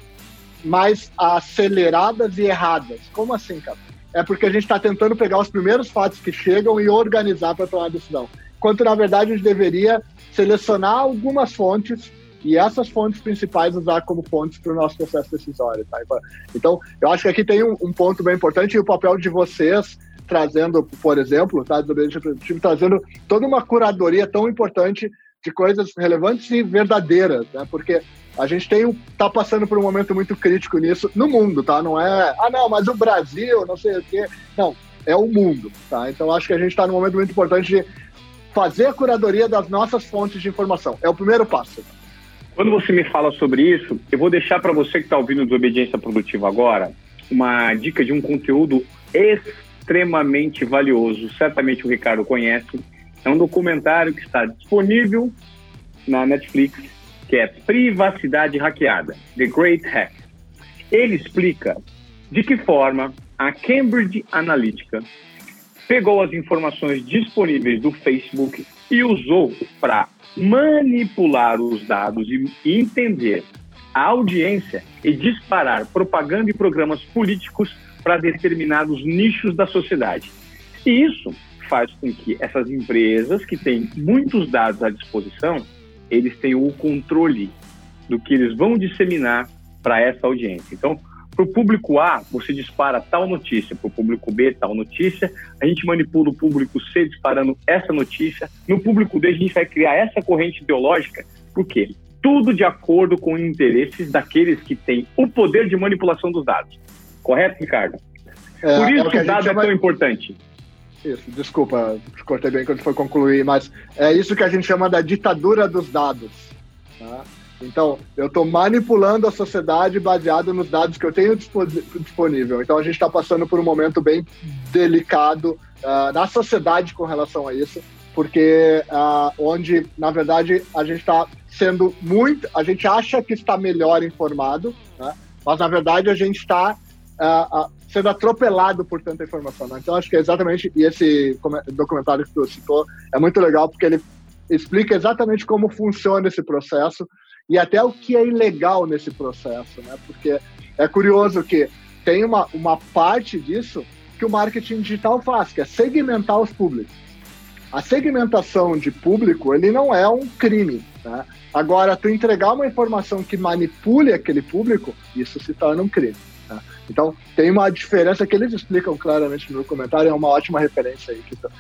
mais aceleradas e erradas. Como assim, cara? É porque a gente está tentando pegar os primeiros fatos que chegam e organizar para tomar a decisão. Quando, na verdade, a gente deveria selecionar algumas fontes e essas fontes principais usar como fontes para o nosso processo decisório. Tá? Então, eu acho que aqui tem um, um, ponto bem importante e o papel de vocês trazendo, por exemplo, tá, trazendo toda uma curadoria tão importante de coisas relevantes e verdadeiras, né? Porque a gente tem tá passando por um momento muito crítico nisso no mundo, tá? Não é, ah, não, mas o Brasil, não sei o quê. Não, é o mundo, tá? Então acho que a gente está num momento muito importante de fazer a curadoria das nossas fontes de informação. É o primeiro passo. Quando você me fala sobre isso, eu vou deixar para você que está ouvindo Desobediência Produtiva agora uma dica de um conteúdo extremamente valioso. Certamente o Ricardo conhece. É um documentário que está disponível na Netflix, que é Privacidade Hackeada, The Great Hack. Ele explica de que forma a Cambridge Analytica pegou as informações disponíveis do Facebook e usou para manipular os dados e entender a audiência e disparar propaganda e programas políticos para determinados nichos da sociedade. E isso faz com que essas empresas que têm muitos dados à disposição, eles tenham o controle do que eles vão disseminar para essa audiência. Então, Para o público A, você dispara tal notícia, para o público B, tal notícia, a gente manipula o público C disparando essa notícia, no público D, a gente vai criar essa corrente ideológica, por quê? Tudo de acordo com os interesses daqueles que têm o poder de manipulação dos dados. Correto, Ricardo? É, por isso é que o dado chama... é tão importante. Isso, desculpa, cortei bem quando foi concluir, mas é isso que a gente chama da ditadura dos dados. Tá? Então, eu estou manipulando a sociedade baseado nos dados que eu tenho disponível. Então, a gente está passando por um momento bem delicado uh, na sociedade com relação a isso, porque uh, onde, na verdade, a gente está sendo muito, a gente acha que está melhor informado, né? mas na verdade a gente está uh, uh, sendo atropelado por tanta informação. Né? Então, acho que é exatamente, e esse documentário que tu citou é muito legal, porque ele explica exatamente como funciona esse processo e até o que é ilegal nesse processo, né? Porque é curioso que tem uma, uma parte disso que o marketing digital faz, que é segmentar os públicos. A segmentação de público, ele não é um crime, né? Agora, tu entregar uma informação que manipule aquele público, isso se torna um crime. Né? Então, tem uma diferença que eles explicam claramente no comentário, é uma ótima referência aí que tu,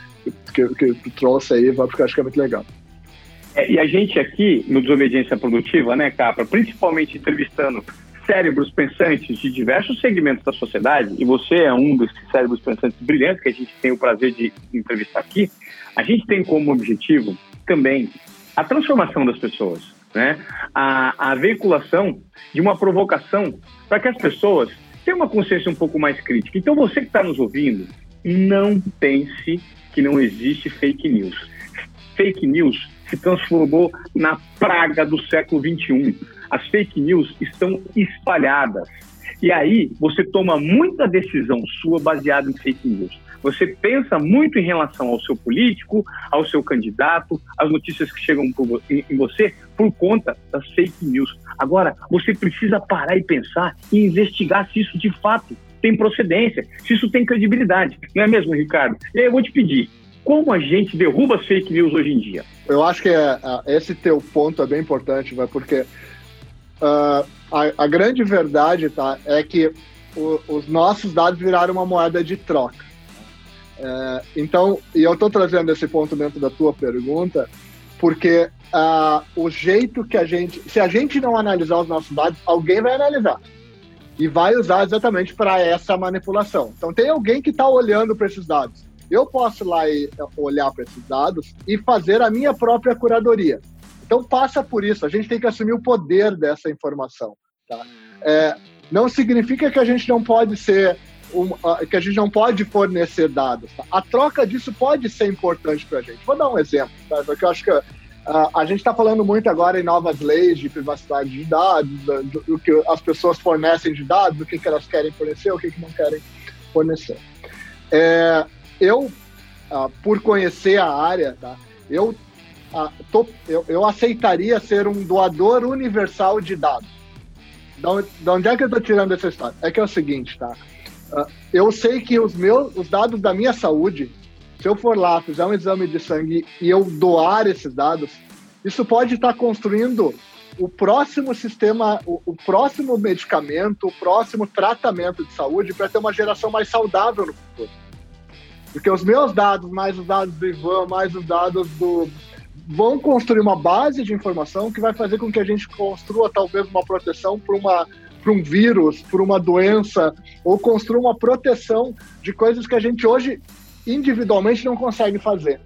que, que tu trouxe aí, porque eu acho que é muito legal. É, e a gente aqui, no Desobediência Produtiva, né, Capra, principalmente entrevistando cérebros pensantes de diversos segmentos da sociedade, e você é um desses cérebros pensantes brilhantes que a gente tem o prazer de entrevistar aqui, a gente tem como objetivo também a transformação das pessoas, né? a, a veiculação de uma provocação para que as pessoas tenham uma consciência um pouco mais crítica. Então, você que está nos ouvindo, não pense que não existe fake news. Fake news se transformou na praga do século XXI. As fake news estão espalhadas. E aí você toma muita decisão sua baseada em fake news. Você pensa muito em relação ao seu político, ao seu candidato, as notícias que chegam em você por conta das fake news. Agora, você precisa parar e pensar e investigar se isso de fato tem procedência, se isso tem credibilidade. Não é mesmo, Ricardo? E aí eu vou te pedir, como a gente derruba as fake news hoje em dia? Eu acho que é, é, esse teu ponto é bem importante, vai, porque uh, a, a, grande verdade tá, é que o, os nossos dados viraram uma moeda de troca. Uh, então, e eu estou trazendo esse ponto dentro da tua pergunta, porque uh, o jeito que a gente. Se a gente não analisar os nossos dados, alguém vai analisar. E vai usar exatamente para essa manipulação. Então, tem alguém que está olhando para esses dados eu posso ir lá e olhar para esses dados e fazer a minha própria curadoria. Então passa por isso, a gente tem que assumir o poder dessa informação. Tá? É, não significa que a gente não pode ser um, que a gente não pode fornecer dados. Tá? A troca disso pode ser importante para a gente. Vou dar um exemplo, tá? porque eu acho que uh, a gente está falando muito agora em novas leis de privacidade de dados, do, do, do que as pessoas fornecem de dados, do que, que elas querem fornecer, o que, que não querem fornecer. É, eu, ah, por conhecer a área, tá, eu, ah, tô, eu, eu, aceitaria ser um doador universal de dados. De onde é que eu estou tirando essa história? É que é o seguinte, tá? Ah, eu sei que os meus, os dados da minha saúde, se eu for lá, fizer um exame de sangue e eu doar esses dados, isso pode estar tá construindo o próximo sistema, o, o, próximo medicamento, o próximo tratamento de saúde para ter uma geração mais saudável no futuro. Porque os meus dados, mais os dados do Ivan, mais os dados do. vão construir uma base de informação que vai fazer com que a gente construa talvez uma proteção para uma para um vírus, para uma doença, ou construa uma proteção de coisas que a gente hoje individualmente não consegue fazer.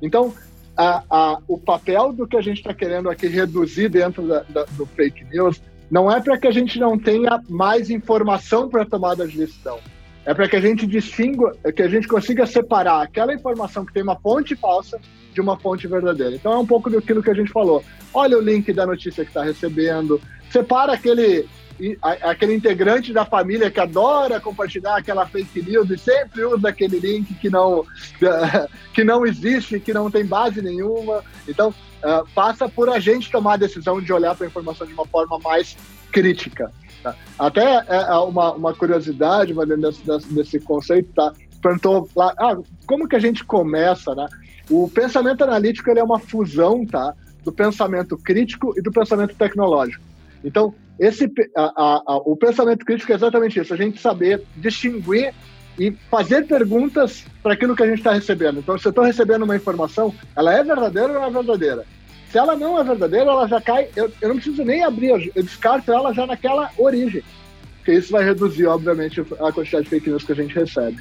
Então, a, a, o papel do que a gente está querendo aqui reduzir dentro da, da, do fake news não é para que a gente não tenha mais informação para tomada de decisão é para que a gente distinga, que a gente consiga separar aquela informação que tem uma fonte falsa de uma fonte verdadeira. Então é um pouco daquilo que a gente falou. Olha o link da notícia que está recebendo, separa aquele aquele integrante da família que adora compartilhar aquela fake news e sempre usa aquele link que não [laughs] que não existe, que não tem base nenhuma. Então uh, passa por a gente tomar a decisão de olhar para a informação de uma forma mais crítica. Tá? Até é, é uma, uma curiosidade desse, desse, desse conceito, tá? Perguntou lá, ah, como que a gente começa, né? O pensamento analítico ele é uma fusão, tá? Do pensamento crítico e do pensamento tecnológico. Então, esse, a, a, a, o pensamento crítico é exatamente isso, a gente saber distinguir e fazer perguntas para aquilo que a gente está recebendo. Então, se eu estou recebendo uma informação, ela é verdadeira ou não é verdadeira? Se ela não é verdadeira, ela já cai. Eu, eu não preciso nem abrir, eu descarto ela já naquela origem. Porque isso vai reduzir, obviamente, a quantidade de fake news que a gente recebe.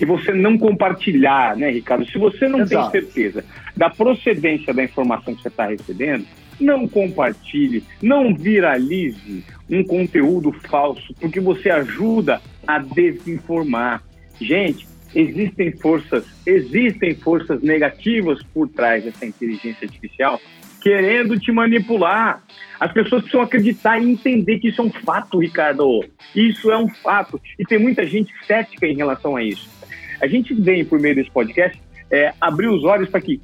E você não compartilhar, né, Ricardo? Se você não Exato. tem certeza da procedência da informação que você está recebendo, não compartilhe, não viralize um conteúdo falso, porque você ajuda a desinformar. Gente, existem forças, existem forças negativas por trás dessa inteligência artificial querendo te manipular. As pessoas precisam acreditar e entender que isso é um fato, Ricardo. Isso é um fato. E tem muita gente cética em relação a isso. A gente vem, por meio desse podcast, é, abrir os olhos para que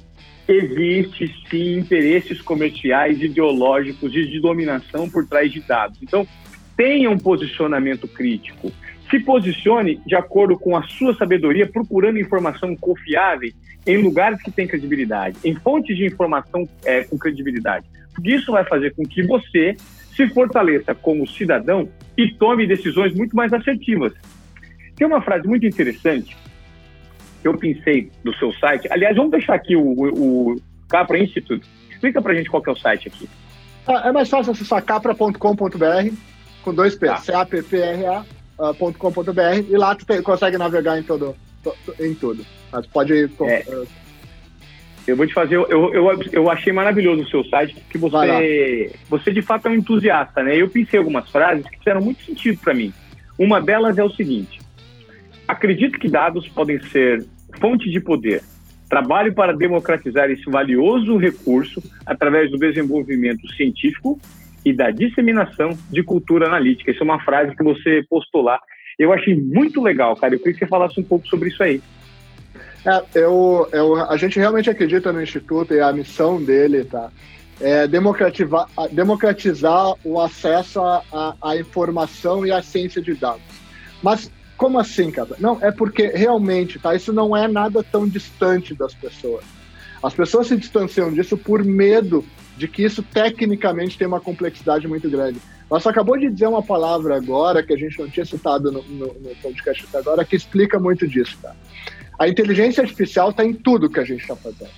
existe sim interesses comerciais, ideológicos e de dominação por trás de dados. Então, tenha um posicionamento crítico. Se posicione de acordo com a sua sabedoria, procurando informação confiável em lugares que têm credibilidade, em fontes de informação é, com credibilidade. Porque isso vai fazer com que você se fortaleça como cidadão e tome decisões muito mais assertivas. Tem uma frase muito interessante que eu pensei do seu site. Aliás, vamos deixar aqui o, o, o Capra Institute. Explica pra gente qual é o site aqui. É, é mais fácil acessar capra.com.br com dois P, tá. C-A-P-P-R-A.com.br e lá tu te, consegue navegar em todo, em tudo. Mas pode. É. Uh, eu vou te fazer, eu, eu, eu achei maravilhoso o seu site, porque você, você de fato é um entusiasta, né? Eu pensei algumas frases que fizeram muito sentido para mim. Uma delas é o seguinte: acredito que dados podem ser fonte de poder. Trabalho para democratizar esse valioso recurso através do desenvolvimento científico e da disseminação de cultura analítica. Isso é uma frase que você postou lá. Eu achei muito legal, cara. Eu queria que você falasse um pouco sobre isso aí. É, eu, eu, a gente realmente acredita no Instituto e a missão dele, tá? É democratizar, democratizar o acesso à informação e à ciência de dados. Mas como assim, cara? Não, é porque realmente, tá? Isso não é nada tão distante das pessoas. As pessoas se distanciam disso por medo de que isso tecnicamente tem uma complexidade muito grande. Você acabou de dizer uma palavra agora que a gente não tinha citado no, no, no podcast até agora que explica muito disso? A inteligência artificial está em tudo que a gente está fazendo.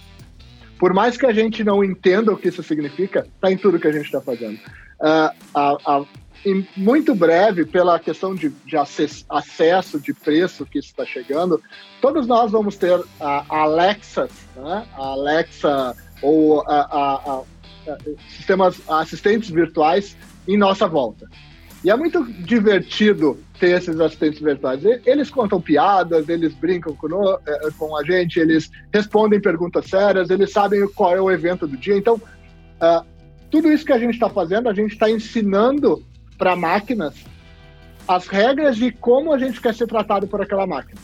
Por mais que a gente não entenda o que isso significa, está em tudo que a gente está fazendo. Uh, a, a, em muito breve, pela questão de, de acesso, de preço que está chegando, todos nós vamos ter a Alexa, né? a Alexa ou a, a, sistemas assistentes virtuais em nossa volta. E é muito divertido ter esses assistentes virtuais. Eles contam piadas, eles brincam com, é, com a gente, eles respondem perguntas sérias, eles sabem qual é o evento do dia. Então, uh, tudo isso que a gente está fazendo, a gente está ensinando para máquinas as regras de como a gente quer ser tratado por aquela máquina.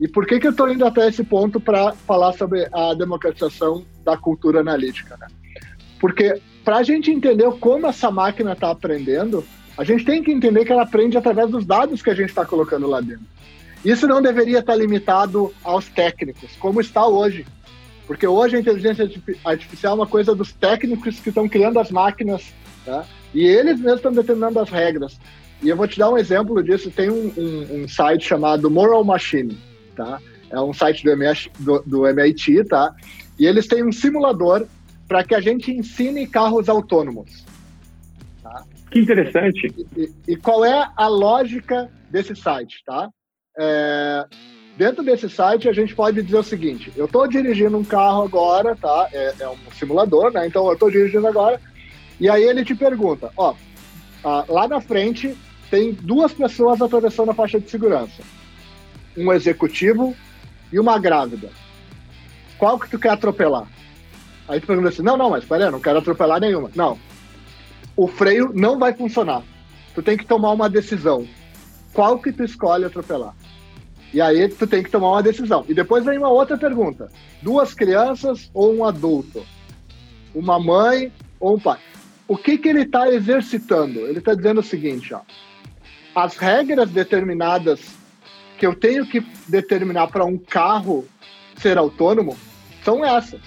E por que, que eu estou indo até esse ponto para falar sobre a democratização da cultura analítica? Né? Porque para a gente entender como essa máquina está aprendendo, a gente tem que entender que ela aprende através dos dados que a gente está colocando lá dentro. Isso não deveria estar tá limitado aos técnicos, como está hoje. Porque hoje a inteligência artificial é uma coisa dos técnicos que estão criando as máquinas Tá? E eles mesmos estão determinando as regras. E eu vou te dar um exemplo disso. Tem um, um, um site chamado Moral Machine, tá? É um site do, MIT, do, do MIT, tá? E eles têm um simulador para que a gente ensine carros autônomos. Tá? Que interessante. E, e, qual é a lógica desse site, tá? É, dentro desse site a gente pode dizer o seguinte: eu estou dirigindo um carro agora, tá? É, é um simulador, né? Então eu estou dirigindo agora e aí ele te pergunta, ó, lá na frente tem duas pessoas atravessando a faixa de segurança. Um executivo e uma grávida. Qual que tu quer atropelar? Aí tu pergunta assim, não, não, mas peraí, não quero atropelar nenhuma. Não. O freio não vai funcionar. Tu tem que tomar uma decisão. Qual que tu escolhe atropelar? E aí tu tem que tomar uma decisão. E depois vem uma outra pergunta. Duas crianças ou um adulto? Uma mãe ou um pai? o que, que ele está exercitando? Ele está dizendo o seguinte: ó, as regras determinadas que eu tenho que determinar para um carro ser autônomo são essas.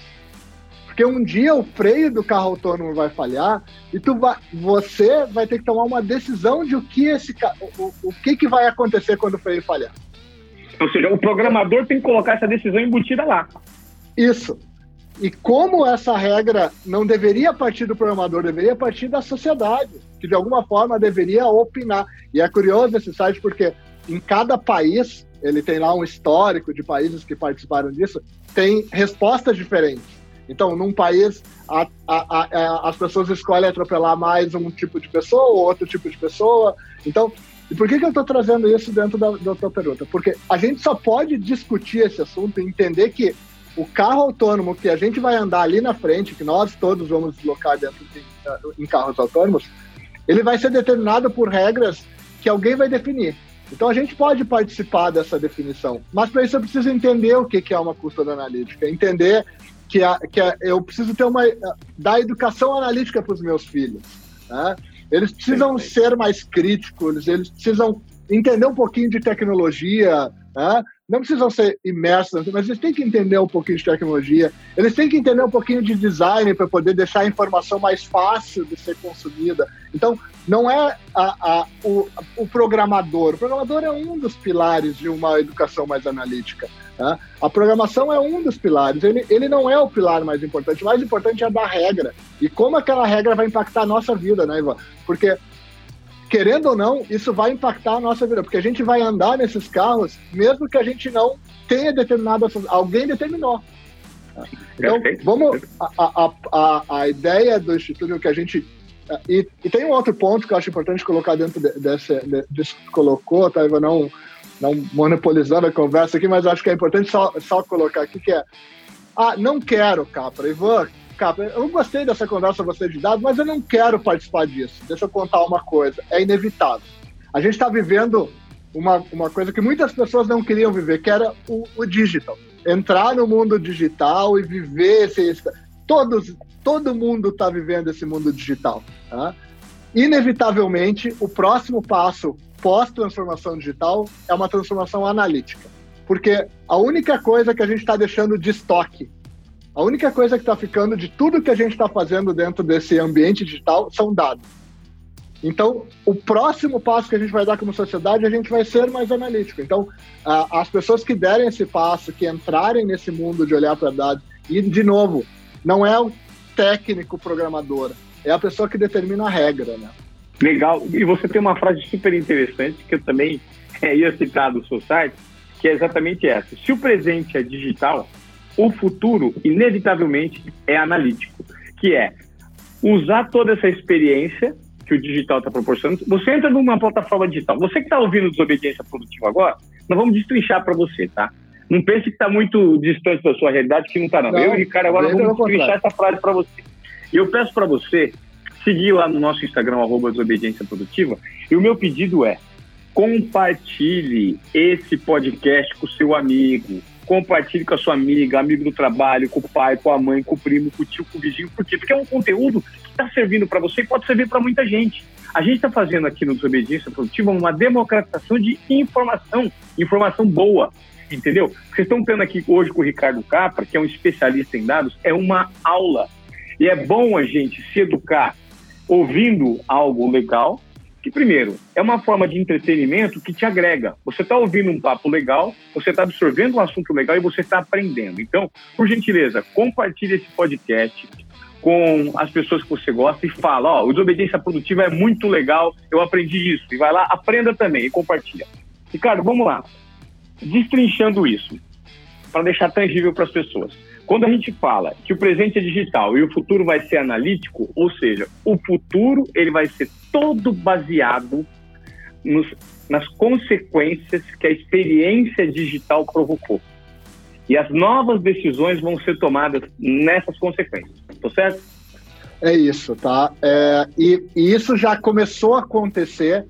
Porque um dia o freio do carro autônomo vai falhar e tu vai, você vai ter que tomar uma decisão de o que esse o, o que, que vai acontecer quando o freio falhar. Ou seja, o programador tem que colocar essa decisão embutida lá. Isso. E como essa regra não deveria partir do programador, deveria partir da sociedade, que de alguma forma deveria opinar. E é curioso esse site porque em cada país, ele tem lá um histórico de países que participaram disso, tem respostas diferentes. Então, num país, a, a, a, as pessoas escolhem atropelar mais um tipo de pessoa ou outro tipo de pessoa. Então, e por que, que eu estou trazendo isso dentro da, da tua pergunta? Porque a gente só pode discutir esse assunto e entender que o carro autônomo que a gente vai andar ali na frente, que nós todos vamos deslocar dentro de, em carros autônomos, ele vai ser determinado por regras que alguém vai definir. Então a gente pode participar dessa definição, mas para isso eu preciso entender o que é uma custódia analítica, entender que, a, que a, eu preciso ter uma dar educação analítica para os meus filhos. Né? Eles precisam ser mais críticos, eles precisam entender um pouquinho de tecnologia, né? Não precisam ser imersos, mas eles têm que entender um pouquinho de tecnologia, eles têm que entender um pouquinho de design para poder deixar a informação mais fácil de ser consumida. Então, não é a, a, o, o, programador. O programador é um dos pilares de uma educação mais analítica. Né? A programação é um dos pilares. Ele, ele não é o pilar mais importante. O mais importante é dar regra. E como aquela regra vai impactar a nossa vida, né, Ivan? Porque querendo ou não, isso vai impactar a nossa vida, porque a gente vai andar nesses carros, mesmo que a gente não tenha determinado, alguém determinou. Então, vamos. A, a, a, ideia do Instituto que a gente. E, e, tem um outro ponto que eu acho importante colocar dentro de, desse, de, disso que colocou, tá, Ivan? Não, não monopolizando a conversa aqui, mas acho que é importante só, só colocar aqui que é. Ah, não quero, Capra. Ivan, Capa, eu gostei dessa conversa você de dados, mas eu não quero participar disso. Deixa eu contar uma coisa, é inevitável. A gente está vivendo uma, uma coisa que muitas pessoas não queriam viver, que era o, o digital. Entrar no mundo digital e viver esse... esse todos, todo mundo está vivendo esse mundo digital. Tá? Inevitavelmente, o próximo passo pós-transformação digital é uma transformação analítica. Porque a única coisa que a gente está deixando de estoque a única coisa que está ficando de tudo que a gente está fazendo dentro desse ambiente digital são dados. Então, o próximo passo que a gente vai dar como sociedade, a gente vai ser mais analítico. Então, as pessoas que derem esse passo, que entrarem nesse mundo de olhar para dados, e, de novo, não é o técnico programador, é a pessoa que determina a regra, né? Legal. E você tem uma frase super interessante que eu também é, ia citar do seu site, que é exatamente essa. Se o presente é digital, o futuro, inevitavelmente, é analítico, que é usar toda essa experiência que o digital está proporcionando. Você entra numa plataforma digital. Você que está ouvindo Desobediência Produtiva agora, nós vamos destrinchar para você, tá? Não pense que está muito distante da sua realidade, que não está, não. não. Eu e o Ricardo agora vamos destrinchar essa frase para você. E eu peço para você seguir lá no nosso Instagram, arroba Desobediência Produtiva, e o meu pedido é compartilhe esse podcast com o seu amigo, compartilhe com a sua amiga, amigo do trabalho, com o pai, com a mãe, com o primo, com o tio, com o vizinho. Por quê? Porque é um conteúdo que está servindo para você e pode servir para muita gente. A gente está fazendo aqui no Desobediência Produtiva uma democratização de informação, informação boa, entendeu? Vocês estão tendo aqui hoje com o Ricardo Capra, que é um especialista em dados, é uma aula. E é bom a gente se educar ouvindo algo legal, que, primeiro, é uma forma de entretenimento que te agrega. Você está ouvindo um papo legal, você está absorvendo um assunto legal e você está aprendendo. Então, por gentileza, compartilhe esse podcast com as pessoas que você gosta e fala, ó, oh, Desobediência Produtiva é muito legal, eu aprendi isso. E vai lá, aprenda também e compartilha. Ricardo, vamos lá. Destrinchando isso, para deixar tangível para as pessoas. Quando a gente fala que o presente é digital e o futuro vai ser analítico, ou seja, o futuro ele vai ser todo baseado nos, nas consequências que a experiência digital provocou. E as novas decisões vão ser tomadas nessas consequências. Tá certo? É isso, tá? É, e, e, isso já começou a acontecer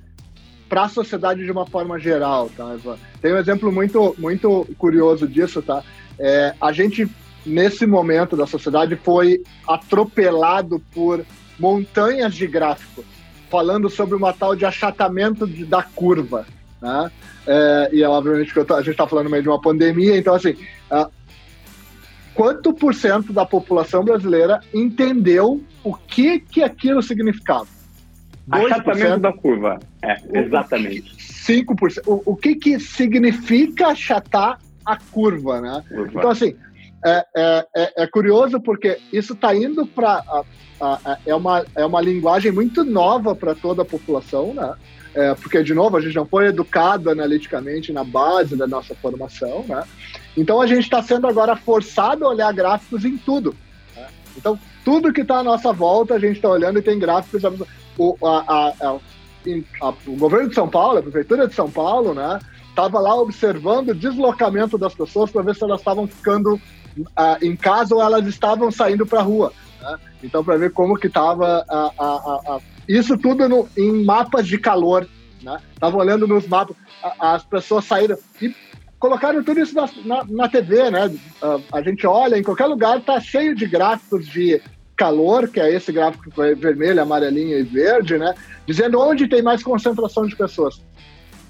para a sociedade de uma forma geral, tá? Tem um exemplo muito, muito curioso disso, tá? É, a gente nesse momento da sociedade foi atropelado por montanhas de gráfico, falando sobre uma tal de achatamento de, da curva. Né? É, e é, obviamente que tô, a gente está falando meio de uma pandemia, então assim, uh, quanto por cento da população brasileira entendeu o que, que aquilo significava. Achatamento da curva. É, exatamente. 5%. O, o que, que significa achatar a curva, né? Curva. Então, assim, é, é, é, é curioso porque isso está indo para. É uma, é uma linguagem muito nova para toda a população, né? É, porque, de novo, a gente não foi educado analiticamente na base da nossa formação, né? Então, a gente está sendo agora forçado a olhar gráficos em tudo. Né? Então, tudo que está à nossa volta, a gente está olhando e tem gráficos. O, a, a, a, o governo de São Paulo, a prefeitura de São Paulo, né? Estava lá observando o deslocamento das pessoas para ver se elas estavam ficando uh, em casa ou elas estavam saindo para a rua. Né? Então, para ver como que estava isso tudo no, em mapas de calor. Né? olhando nos mapas, as pessoas saíram e colocaram tudo isso na, na, na TV, né? A, a, gente olha, em qualquer lugar tá cheio de gráficos de calor, que é esse gráfico vermelho, amarelinho e verde, né? Dizendo onde tem mais concentração de pessoas.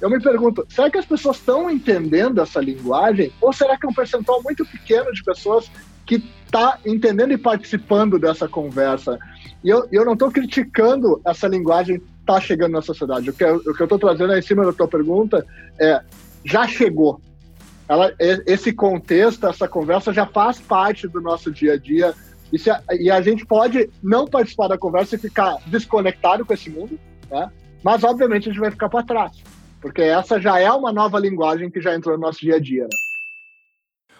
Eu me pergunto, será que as pessoas estão entendendo essa linguagem? Ou será que é um percentual muito pequeno de pessoas que está entendendo e participando dessa conversa? E eu, eu não estou criticando essa linguagem está chegando na sociedade. O que, eu, o que eu estou trazendo aí em cima da tua pergunta é, já chegou, ela, esse contexto, essa conversa já faz parte do nosso dia a dia. E, se, e a gente pode não participar da conversa e ficar desconectado com esse mundo, né? mas obviamente a gente vai ficar para trás, porque essa já é uma nova linguagem que já entrou no nosso dia a dia. Né?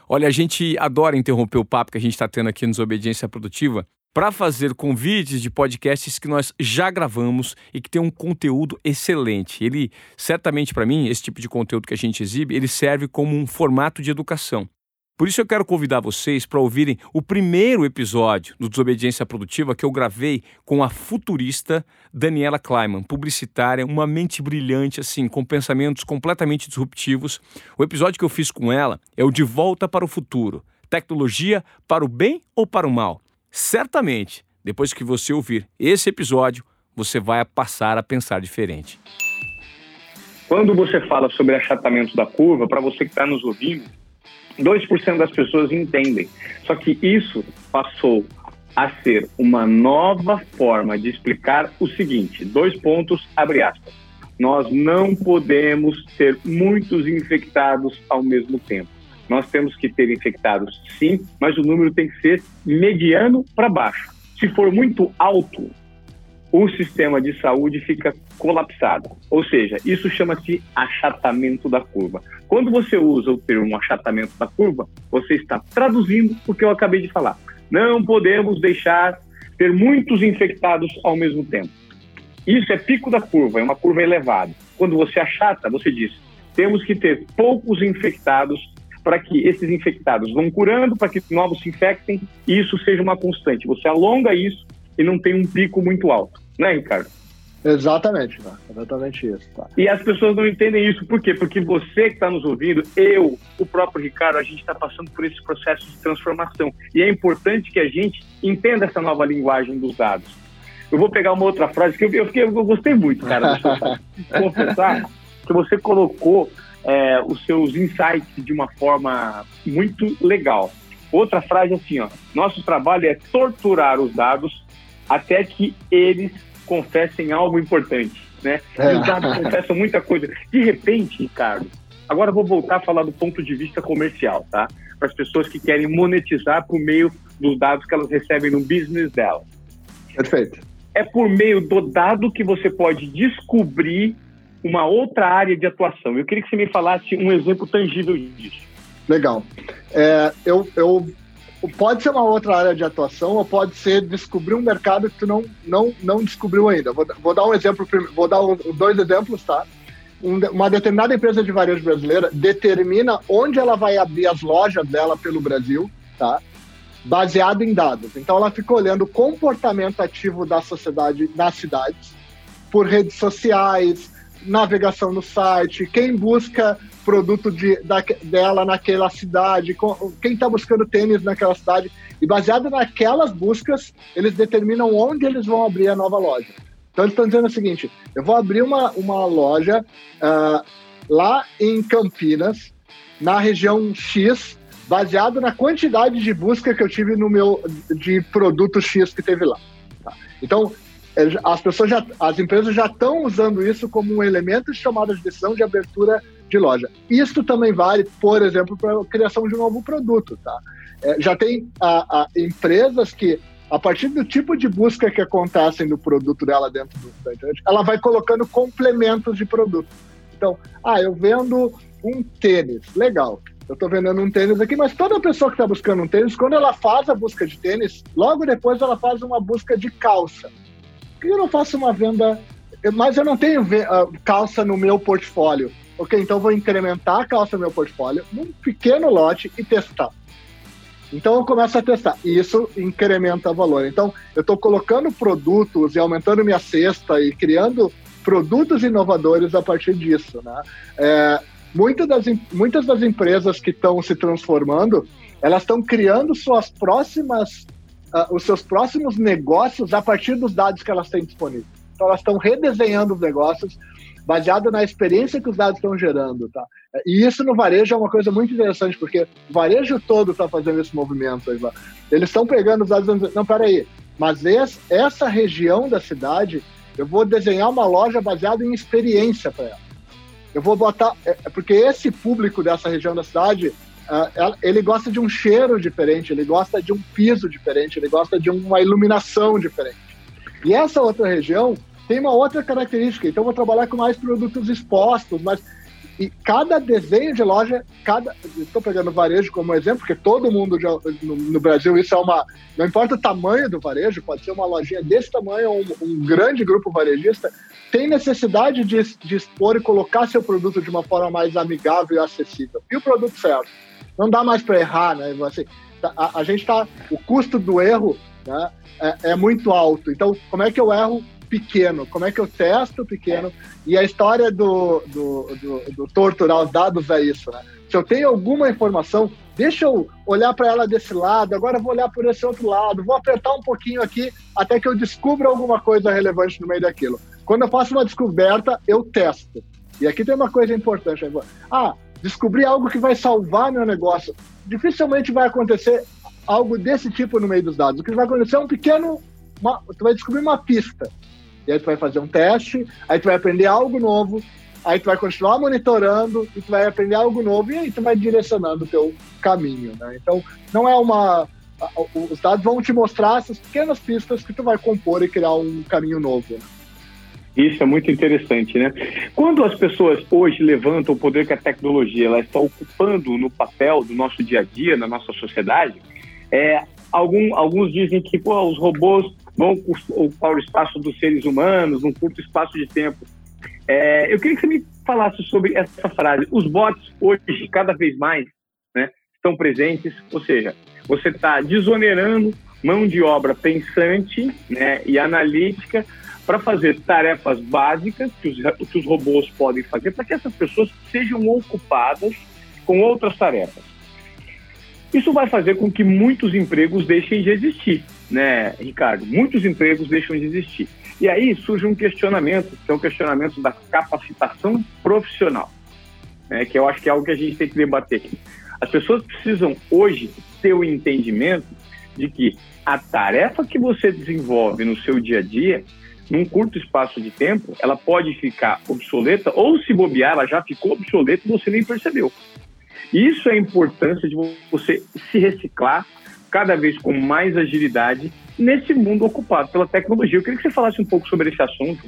Olha, a gente adora interromper o papo que a gente está tendo aqui nos Obediência Produtiva para fazer convites de podcasts que nós já gravamos e que tem um conteúdo excelente. Ele, certamente para mim, esse tipo de conteúdo que a gente exibe, ele serve como um formato de educação. Por isso eu quero convidar vocês para ouvirem o primeiro episódio do Desobediência Produtiva que eu gravei com a futurista Daniela Kleiman, publicitária, uma mente brilhante, assim, com pensamentos completamente disruptivos. O episódio que eu fiz com ela é o De Volta para o Futuro. Tecnologia para o bem ou para o mal? Certamente, depois que você ouvir esse episódio, você vai passar a pensar diferente. Quando você fala sobre achatamento da curva, para você que está nos ouvindo, 2% das pessoas entendem. Só que isso passou a ser uma nova forma de explicar o seguinte: dois pontos, abre aspas. Nós não podemos ter muitos infectados ao mesmo tempo. Nós temos que ter infectados, sim, mas o número tem que ser mediano para baixo. Se for muito alto, o sistema de saúde fica colapsado. Ou seja, isso chama-se achatamento da curva. Quando você usa o termo achatamento da curva, você está traduzindo o que eu acabei de falar. Não podemos deixar ter muitos infectados ao mesmo tempo. Isso é pico da curva, é uma curva elevada. Quando você achata, você diz: temos que ter poucos infectados para que esses infectados vão curando, para que novos se infectem, e isso seja uma constante. Você alonga isso e não tem um pico muito alto, né, Ricardo? Exatamente, tá? exatamente isso. Tá. E as pessoas não entendem isso, por quê? Porque você que está nos ouvindo, eu, o próprio Ricardo, a gente está passando por esse processo de transformação. E é importante que a gente entenda essa nova linguagem dos dados. Eu vou pegar uma outra frase que eu, eu, fiquei, eu gostei muito, cara. [laughs] confessar que você colocou é, os seus insights de uma forma muito legal. Outra frase assim, ó, nosso trabalho é torturar os dados até que eles confessem algo importante, né? É. os dados confessam muita coisa. De repente, Ricardo, agora eu vou voltar a falar do ponto de vista comercial, tá? Para as pessoas que querem monetizar por meio dos dados que elas recebem no business delas. Perfeito. É por meio do dado que você pode descobrir uma outra área de atuação. Eu queria que você me falasse um exemplo tangível disso. Legal. É, eu, eu, pode ser uma outra área de atuação ou pode ser descobrir um mercado que tu não, não, não descobriu ainda. Vou, vou dar um exemplo, vou dar dois exemplos, tá? Um, uma determinada empresa de varejo brasileira determina onde ela vai abrir as lojas dela pelo Brasil, tá? Baseado em dados. Então ela fica olhando o comportamento ativo da sociedade nas cidades, por redes sociais, navegação no site, quem busca produto de, da, dela naquela cidade, quem está buscando tênis naquela cidade. E baseado naquelas buscas, eles determinam onde eles vão abrir a nova loja. Então eles estão dizendo o seguinte: eu vou abrir uma, uma loja uh, lá em Campinas, na região X, baseado na quantidade de busca que eu tive no meu de produto X que teve lá. Tá? Então, é, as pessoas já, as empresas já estão usando isso como um elemento de chamada de decisão de abertura de loja. Isso também vale, por exemplo, para a criação de um novo produto, tá? É, já tem a, a, empresas que, a partir do tipo de busca que acontecem no produto dela dentro do, da internet, ela vai colocando complementos de produto. Então, ah, eu vendo um tênis, legal. Eu estou vendendo um tênis aqui, mas toda pessoa que está buscando um tênis, quando ela faz a busca de tênis, logo depois ela faz uma busca de calça. Por que eu não faço uma venda? Mas eu não tenho calça no meu portfólio. Ok, então vou incrementar a calça no meu portfólio num pequeno lote e testar. Então eu começo a testar. E isso incrementa valor. Então eu estou colocando produtos e aumentando minha cesta e criando produtos inovadores a partir disso. Né? É, muitas, das, muitas das empresas que estão se transformando, elas estão criando suas próximas, uh, os seus próximos negócios a partir dos dados que elas têm disponíveis. Então elas estão redesenhando os negócios baseado na experiência que os dados estão gerando, tá? E isso no varejo é uma coisa muito interessante, porque o varejo todo está fazendo esse movimento. Eles estão pegando os dados e dizendo, não, peraí, mas esse, essa região da cidade eu vou desenhar uma loja baseada em experiência para ela. Eu vou botar. É, é, porque esse público dessa região da cidade, ele gosta de um cheiro diferente, ele gosta de um piso diferente, ele gosta de uma iluminação diferente. E essa outra região tem uma outra característica. Então, vou trabalhar com mais produtos expostos, mas e cada desenho de loja, cada. Estou pegando varejo como exemplo, porque todo mundo já, no, no, Brasil, isso é uma. Não importa o tamanho do varejo, pode ser uma lojinha desse tamanho um, um grande grupo varejista, tem necessidade de, de expor e colocar seu produto de uma forma mais amigável e acessível. E o produto certo. Não dá mais para errar, né? Assim, tá, a, a gente está. O custo do erro né, é, é muito alto. Então, como é que eu erro pequeno, como é que eu testo pequeno. E a história do, do, do, do torturar os dados é isso, né? Se eu tenho alguma informação, deixa eu olhar para ela desse lado, agora vou olhar por esse outro lado, vou apertar um pouquinho aqui até que eu descubra alguma coisa relevante no meio daquilo. Quando eu faço uma descoberta, eu testo. E aqui tem uma coisa importante. Ah, descobri algo que vai salvar meu negócio. Dificilmente vai acontecer algo desse tipo no meio dos dados. O que vai acontecer é um pequeno. Uma, tu vai descobrir uma pista. E aí tu vai fazer um teste, aí tu vai aprender algo novo, aí tu vai continuar monitorando e tu vai aprender algo novo e aí tu vai direcionando o teu caminho, né? Então, não é uma... Os dados vão te mostrar essas pequenas pistas que tu vai compor e criar um caminho novo. Né? Isso é muito interessante, né? Quando as pessoas hoje levantam o poder que a tecnologia ela está ocupando no papel do nosso dia a dia, na nossa sociedade, é, algum, alguns dizem que pô, os robôs vão ocupar o espaço dos seres humanos num curto espaço de tempo. É, eu queria que você me falasse sobre essa frase. Os bots, hoje, cada vez mais, né, estão presentes, ou seja, você está desonerando mão de obra pensante né, e analítica para fazer tarefas básicas que os, que os robôs podem fazer, para que essas pessoas sejam ocupadas com outras tarefas. Isso vai fazer com que muitos empregos deixem de existir né, Ricardo? Muitos empregos deixam de existir. E aí surge um questionamento, que é o um questionamento da capacitação profissional, né, que eu acho que é algo que a gente tem que debater. As pessoas precisam hoje ter o entendimento de que a tarefa que você desenvolve no seu dia a dia, num curto espaço de tempo, ela pode ficar obsoleta ou se bobear, ela já ficou obsoleta e você nem percebeu. Isso é a importância de você se reciclar, cada vez com mais agilidade nesse mundo ocupado pela tecnologia. Eu queria que você falasse um pouco sobre esse assunto.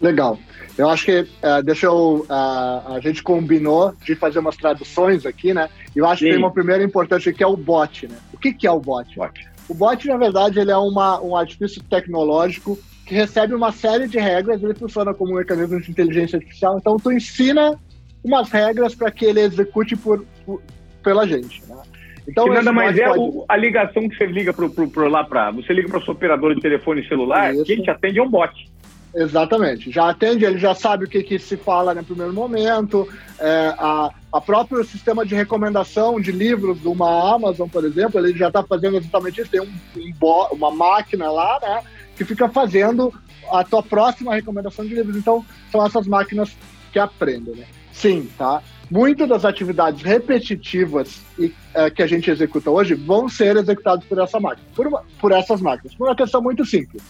Legal. Eu acho que, uh, deixa eu, uh, a gente combinou de fazer umas traduções aqui, né? Eu acho Sim. que tem uma primeira importante que é o bot, né? O que, que é o bot? bot? O bot, na verdade, ele é uma, um artifício tecnológico que recebe uma série de regras, ele funciona como um mecanismo de inteligência artificial, então tu ensina umas regras para que ele execute por, por, pela gente, né? Então, que nada mais é pode... a ligação que você liga pro, pro, pro lá para. Você liga para o seu operador de telefone celular, Isso. quem te atende é um bot. Exatamente. Já atende, ele já sabe o que, que se fala no primeiro momento. É, a, a próprio sistema de recomendação de livros de uma Amazon, por exemplo, ele já está fazendo exatamente isso. Tem um, um, uma máquina lá, né, que fica fazendo a tua próxima recomendação de livros. Então, são essas máquinas que aprendem, né? Sim, tá? Muitas das atividades repetitivas e, é, que a gente executa hoje vão ser executadas por essa máquina, por, uma, por essas máquinas, por uma questão muito simples.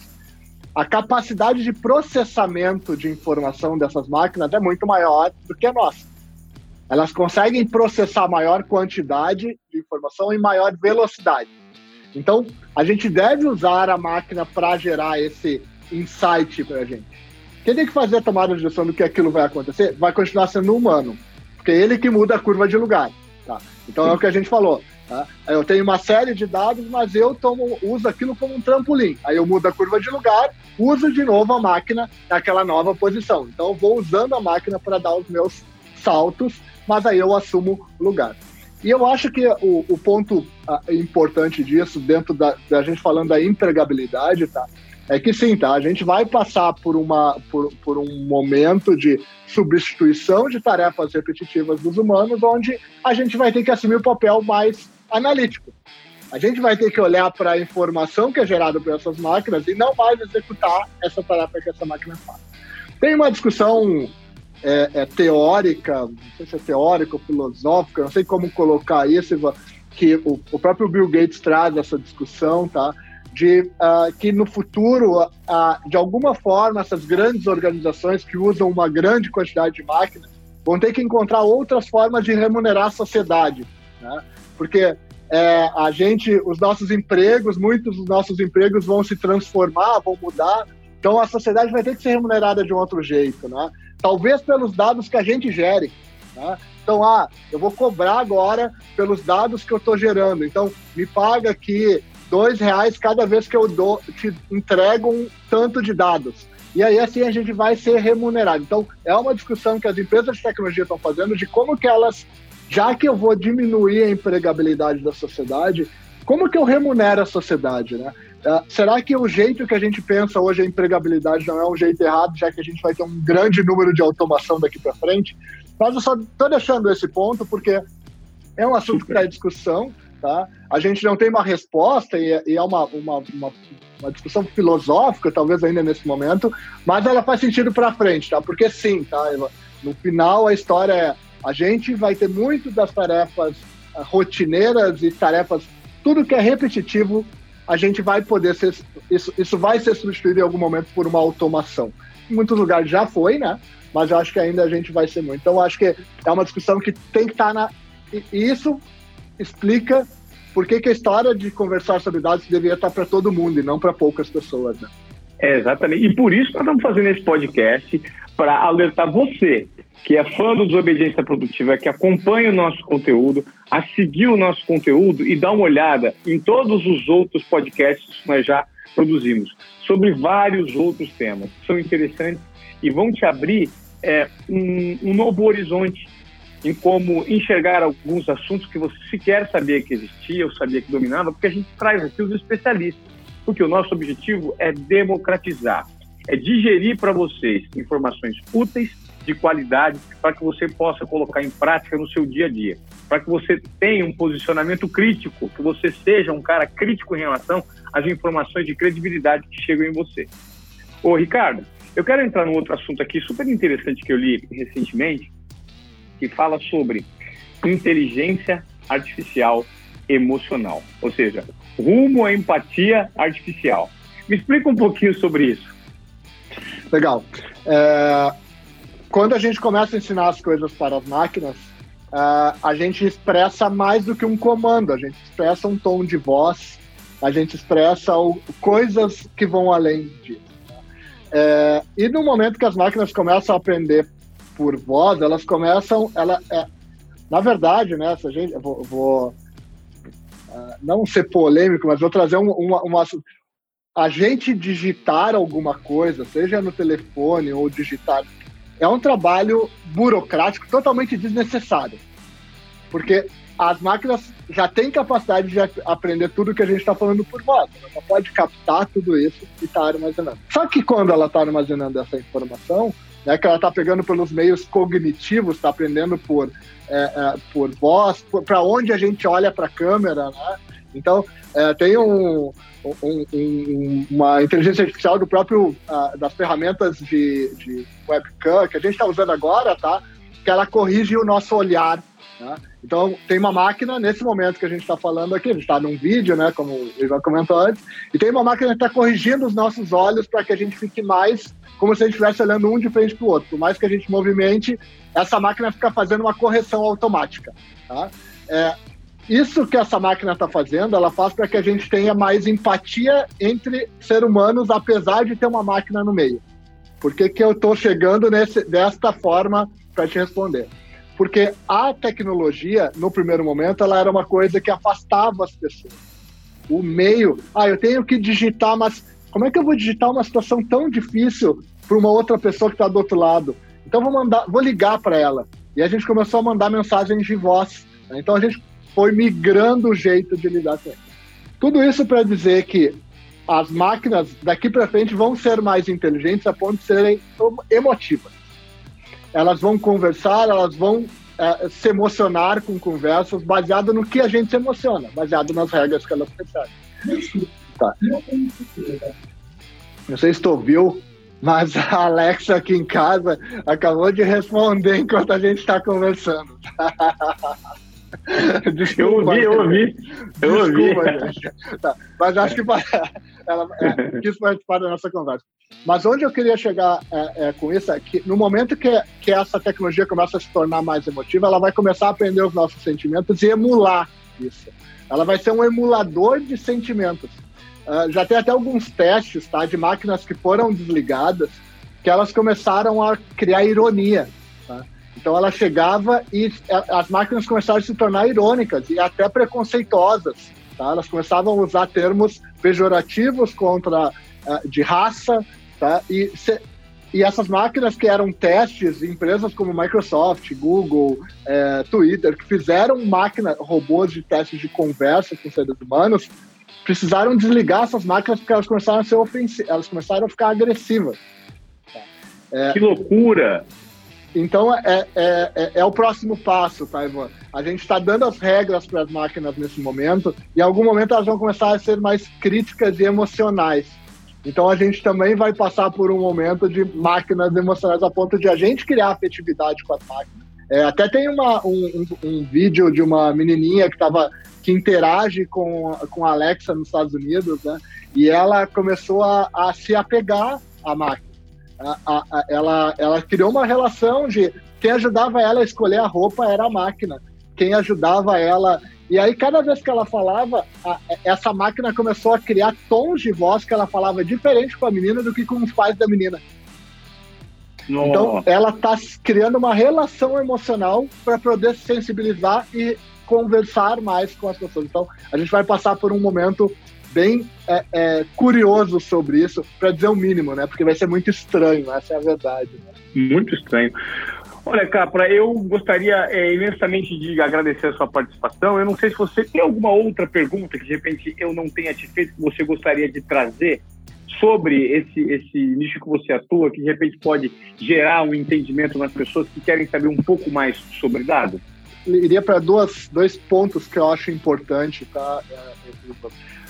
A capacidade de processamento de informação dessas máquinas é muito maior do que a nossa. Elas conseguem processar maior quantidade de informação em maior velocidade. Então, a gente deve usar a máquina para gerar esse insight para a gente. Quem tem que fazer a tomada de decisão do que aquilo vai acontecer vai continuar sendo humano, porque é ele que muda a curva de lugar. Tá? Então, é o que a gente falou. Tá? Eu tenho uma série de dados, mas eu tomo, uso aquilo como um trampolim. Aí eu mudo a curva de lugar, uso de novo a máquina naquela nova posição. Então, eu vou usando a máquina para dar os meus saltos, mas aí eu assumo lugar. E eu acho que o, o ponto uh, importante disso, dentro da, da, gente falando da empregabilidade, tá? É que sim, tá? A gente vai passar por, uma, por, por um momento de substituição de tarefas repetitivas dos humanos, onde a gente vai ter que assumir o papel mais analítico. A gente vai ter que olhar para a informação que é gerada por essas máquinas e não mais executar essa tarefa que essa máquina faz. Tem uma discussão é, é, teórica, não sei se é teórica ou filosófica, não sei como colocar isso, que o, o próprio Bill Gates traz essa discussão, tá? De uh, que no futuro, uh, de alguma forma, essas grandes organizações que usam uma grande quantidade de máquinas vão ter que encontrar outras formas de remunerar a sociedade, né? Porque é, a gente, os nossos empregos, muitos dos nossos empregos vão se transformar, vão mudar, então a sociedade vai ter que ser remunerada de um outro jeito, né? Talvez pelos dados que a gente gere. Né? Então, ah, eu vou cobrar agora pelos dados que eu estou gerando. Então, me paga aqui dois reais cada vez que eu dou, te entrego um tanto de dados. E aí, assim, a gente vai ser remunerado. Então, é uma discussão que as empresas de tecnologia estão fazendo de como que elas, já que eu vou diminuir a empregabilidade da sociedade, como que eu remunero a sociedade, né? Uh, será que o jeito que a gente pensa hoje a empregabilidade não é um jeito errado, já que a gente vai ter um grande número de automação daqui para frente? Mas eu só estou deixando esse ponto porque é um assunto para discussão, tá? A gente não tem uma resposta e, é, e é uma, uma, uma, uma, discussão filosófica, talvez ainda nesse momento, mas ela faz sentido para frente, tá? Porque sim, tá? No final a história é a gente vai ter muito das tarefas uh, rotineiras e tarefas tudo que é repetitivo a gente vai poder ser. Isso, isso vai ser substituído em algum momento por uma automação. Em muitos lugares já foi, né? Mas eu acho que ainda a gente vai ser muito. Então, acho que é uma discussão que tem que estar tá na. E isso explica por que, que a história de conversar sobre dados deveria estar para todo mundo e não para poucas pessoas, né? É, exatamente. E por isso nós estamos fazendo esse podcast para alertar você que é fã do Desobediência Produtiva, que acompanha o nosso conteúdo, a seguir o nosso conteúdo e dar uma olhada em todos os outros podcasts que nós já produzimos, sobre vários outros temas que são interessantes e vão te abrir é, um, um novo horizonte em como enxergar alguns assuntos que você sequer sabia que existia ou sabia que dominava, porque a gente traz aqui os especialistas. Porque o nosso objetivo é democratizar, é digerir para vocês informações úteis de qualidade para que você possa colocar em prática no seu dia a dia, para que você tenha um posicionamento crítico, que você seja um cara crítico em relação às informações de credibilidade que chegam em você. Ô, Ricardo, eu quero entrar num outro assunto aqui super interessante que eu li recentemente, que fala sobre inteligência artificial emocional, ou seja, rumo à empatia artificial. Me explica um pouquinho sobre isso. Legal. É, quando a gente começa a ensinar as coisas para as máquinas, uh, a gente expressa mais do que um comando, a gente expressa um tom de voz, a gente expressa o, coisas que vão além disso. Né? É, e no momento que as máquinas começam a aprender por voz, elas começam, ela, é, na verdade, né, se a gente, eu vou, vou uh, não ser polêmico, mas vou trazer um, uma, uma, a gente digitar alguma coisa, seja no telefone ou digitar é um trabalho burocrático totalmente desnecessário. Porque as máquinas já têm capacidade de aprender tudo que a gente está falando por voz. Ela pode captar tudo isso e está armazenando. Só que quando ela está armazenando essa informação, né, que ela está pegando pelos meios cognitivos, está aprendendo por, é, é, por voz, para onde a gente olha para a câmera, né? Então, é, tem um, um, um, uma inteligência artificial do próprio uh, das ferramentas de, de, webcam que a gente está usando agora, tá? que ela corrige o nosso olhar. Né? Então, tem uma máquina, nesse momento que a gente está falando aqui, a gente está num vídeo, né, como o Ivan comentou antes, e tem uma máquina que está corrigindo os nossos olhos para que a gente fique mais como se a gente estivesse olhando um de frente para o outro. Por mais que a gente movimente, essa máquina fica fazendo uma correção automática. Tá? É, isso que essa máquina está fazendo, ela faz para que a gente tenha mais empatia entre seres humanos, apesar de ter uma máquina no meio. Por que, que eu estou chegando nesse, desta forma para te responder? Porque a tecnologia, no primeiro momento, ela era uma coisa que afastava as pessoas. O meio, ah, eu tenho que digitar, mas como é que eu vou digitar uma situação tão difícil para uma outra pessoa que está do outro lado? Então vou mandar, vou ligar para ela. E a gente começou a mandar mensagens de voz. Né? Então a gente foi migrando o jeito de lidar com ele. Tudo isso para dizer que as máquinas daqui para frente vão ser mais inteligentes a ponto de serem emotivas. Elas vão conversar, elas vão é, se emocionar com conversas baseado no que a gente se emociona, baseado nas regras que elas recebem. Tá. Não sei se tu ouviu, mas a Alexa aqui em casa acabou de responder enquanto a gente está conversando. Desculpa, eu ouvi, eu ouvi. Eu Desculpa, ouvi. Gente. Tá. Mas acho que [laughs] ela é, quis participar da nossa conversa. Mas onde eu queria chegar é, é, com isso é que no momento que, que essa tecnologia começa a se tornar mais emotiva, ela vai começar a aprender os nossos sentimentos e emular isso. Ela vai ser um emulador de sentimentos. Uh, já tem até alguns testes tá, de máquinas que foram desligadas, que elas começaram a criar ironia. Tá? Então ela chegava e as máquinas começaram a se tornar irônicas e até preconceituosas. Tá? Elas começavam a usar termos pejorativos contra uh, de raça, tá? E, se, e essas máquinas que eram testes, empresas como Microsoft, Google, é, Twitter, que fizeram máquinas, robôs de testes de conversa com seres humanos, precisaram desligar essas máquinas porque elas começaram a ser ofensivas, elas começaram a ficar agressivas. É, que loucura! Então é, é, é, é, o próximo passo, tá, Ivan? A gente está dando as regras para as máquinas nesse momento, e em algum momento elas vão começar a ser mais críticas e emocionais. Então a gente também vai passar por um momento de máquinas emocionais a ponto de a gente criar afetividade com as máquinas. É, até tem uma, um, um, um, vídeo de uma menininha que estava que interage com, com a Alexa nos Estados Unidos, né? E ela começou a, a se apegar à máquina. A, a, a, ela, ela criou uma relação de quem ajudava ela a escolher a roupa era a máquina. Quem ajudava ela. E aí, cada vez que ela falava, essa máquina começou a criar tons de voz que ela falava diferente com a menina do que com os pais da menina. Nossa. Então, ela está criando uma relação emocional para poder se sensibilizar e conversar mais com as pessoas. Então, a gente vai passar por um momento bem é, é, curioso sobre isso, para dizer o mínimo, né? Porque vai ser muito estranho, essa é a verdade. Né? Muito estranho. Olha, Capra, eu gostaria é, imensamente de agradecer a sua participação. Eu não sei se você tem alguma outra pergunta que de repente eu não tenha te feito que você gostaria de trazer sobre esse, esse nicho que você atua, que de repente pode gerar um entendimento nas pessoas que querem saber um pouco mais sobre dados iria para dois pontos que eu acho importante, tá? É,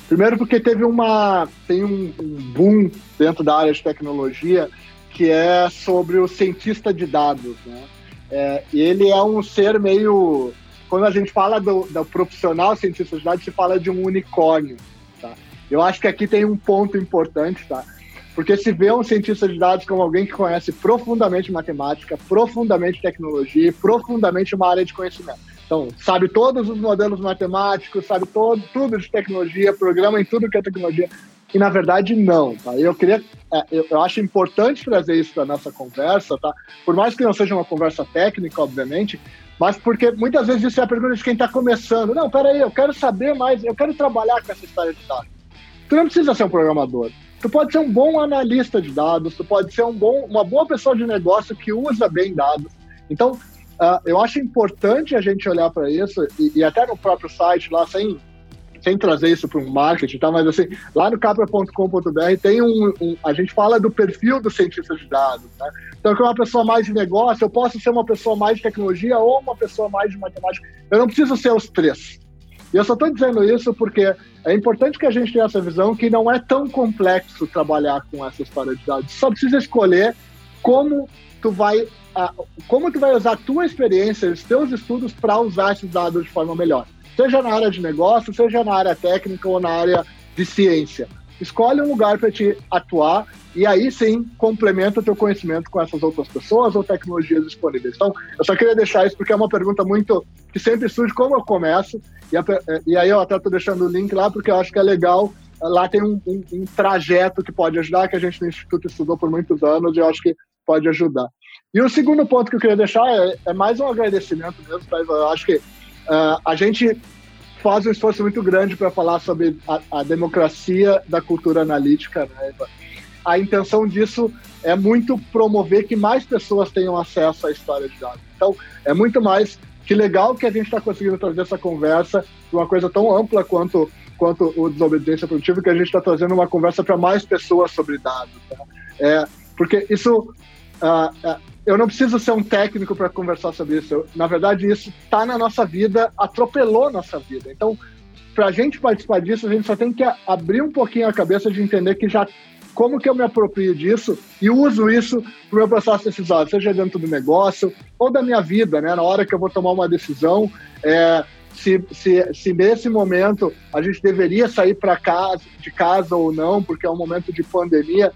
primeiro porque teve uma tem um, boom dentro da área de tecnologia que é sobre o cientista de dados, né? É, ele é um ser meio quando a gente fala do, do profissional cientista de dados, se fala de um unicórnio, tá? Eu acho que aqui tem um ponto importante, tá? Porque se vê um cientista de dados como alguém que conhece profundamente matemática, profundamente tecnologia, profundamente uma área de conhecimento. Então, sabe todos os modelos matemáticos, sabe todo, tudo de tecnologia, programa em tudo que é tecnologia. E na verdade, não. Tá? Eu queria, é, eu, eu acho importante trazer isso para nossa conversa, tá? Por mais que não seja uma conversa técnica, obviamente, mas porque muitas vezes isso é a pergunta de quem está começando. Não, peraí, eu quero saber mais, eu quero trabalhar com essa história de dados. Tu não precisa ser um programador. Tu pode ser um bom analista de dados, tu pode ser um bom, uma boa pessoa de negócio que usa bem dados. Então, uh, eu acho importante a gente olhar para isso, e, e, até no próprio site lá, sem, sem trazer isso para um marketing, tá? mas assim, lá no capra.com.br tem um, um, A gente fala do perfil do cientista de dados. Né? Então, que é uma pessoa mais de negócio, eu posso ser uma pessoa mais de tecnologia ou uma pessoa mais de matemática. Eu não preciso ser os três. E eu só estou dizendo isso porque é importante que a gente tenha essa visão que não é tão complexo trabalhar com essa história de dados. Só precisa escolher como tu vai, como tu vai usar a tua experiência, os teus estudos para usar esses dados de forma melhor. Seja na área de negócio, seja na área técnica ou na área de ciência. Escolhe um lugar para te atuar e aí sim complementa teu conhecimento com essas outras pessoas ou tecnologias disponíveis. Então, eu só queria deixar isso porque é uma pergunta muito que sempre surge como eu começo e, a, e aí eu até estou deixando o link lá porque eu acho que é legal. Lá tem um, um, um, trajeto que pode ajudar, que a gente no Instituto estudou por muitos anos e eu acho que pode ajudar. E o segundo ponto que eu queria deixar é, é mais um agradecimento mesmo, tá? eu acho que uh, a gente faz um esforço muito grande para falar sobre a, a, democracia da cultura analítica. Né? A intenção disso é muito promover que mais pessoas tenham acesso à história de dados. Então, é muito mais que legal que a gente está conseguindo trazer essa conversa de uma coisa tão ampla quanto, quanto o desobediência produtiva, que a gente está trazendo uma conversa para mais pessoas sobre dados. Tá? É, porque isso uh, eu não preciso ser um técnico para conversar sobre isso. Eu, na verdade, isso está na nossa vida, atropelou nossa vida. Então, para a gente participar disso, a gente só tem que abrir um pouquinho a cabeça de entender que já como que eu me aproprio disso e uso isso para o meu processo decisório, seja dentro do negócio ou da minha vida, né? Na hora que eu vou tomar uma decisão, é, se, se, se nesse momento a gente deveria sair para casa de casa ou não, porque é um momento de pandemia,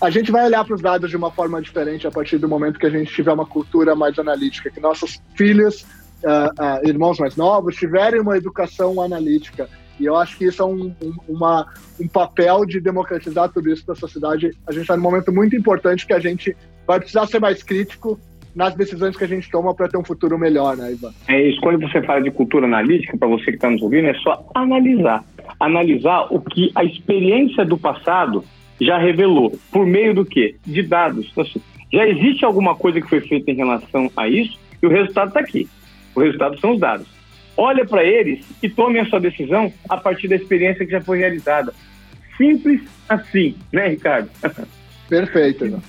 a gente vai olhar para os dados de uma forma diferente a partir do momento que a gente tiver uma cultura mais analítica, que nossos filhos, uh, uh, irmãos mais novos, tiverem uma educação analítica. E eu acho que isso é um, um, uma, um papel de democratizar tudo isso para a sociedade. A gente está num momento muito importante que a gente vai precisar ser mais crítico nas decisões que a gente toma para ter um futuro melhor, né, Ivan? É isso. Quando você fala de cultura analítica, para você que está nos ouvindo, é só analisar. Analisar o que a experiência do passado já revelou. Por meio do quê? De dados. Então, assim, já existe alguma coisa que foi feita em relação a isso e o resultado está aqui. O resultado são os dados. Olha para eles e tome a sua decisão a partir da experiência que já foi realizada. Simples assim, né, Ricardo? [laughs] Perfeito.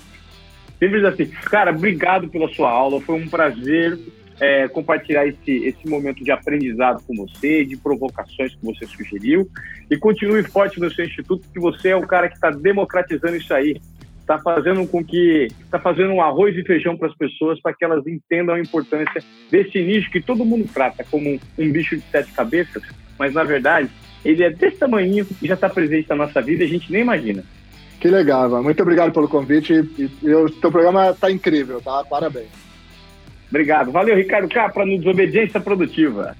Simples assim. Cara, obrigado pela sua aula. Foi um prazer é, compartilhar esse, esse momento de aprendizado com você, de provocações que você sugeriu. E continue forte no seu instituto, que você é o cara que está democratizando isso aí. Está fazendo com que. Está fazendo um arroz e feijão para as pessoas, para que elas entendam a importância desse nicho que todo mundo trata como um, um bicho de sete cabeças, mas na verdade ele é desse tamanho e já está presente na nossa vida e a gente nem imagina. Que legal, muito obrigado pelo convite. E, e o teu programa está incrível, tá? Parabéns. Obrigado. Valeu, Ricardo Capra, no Desobediência Produtiva.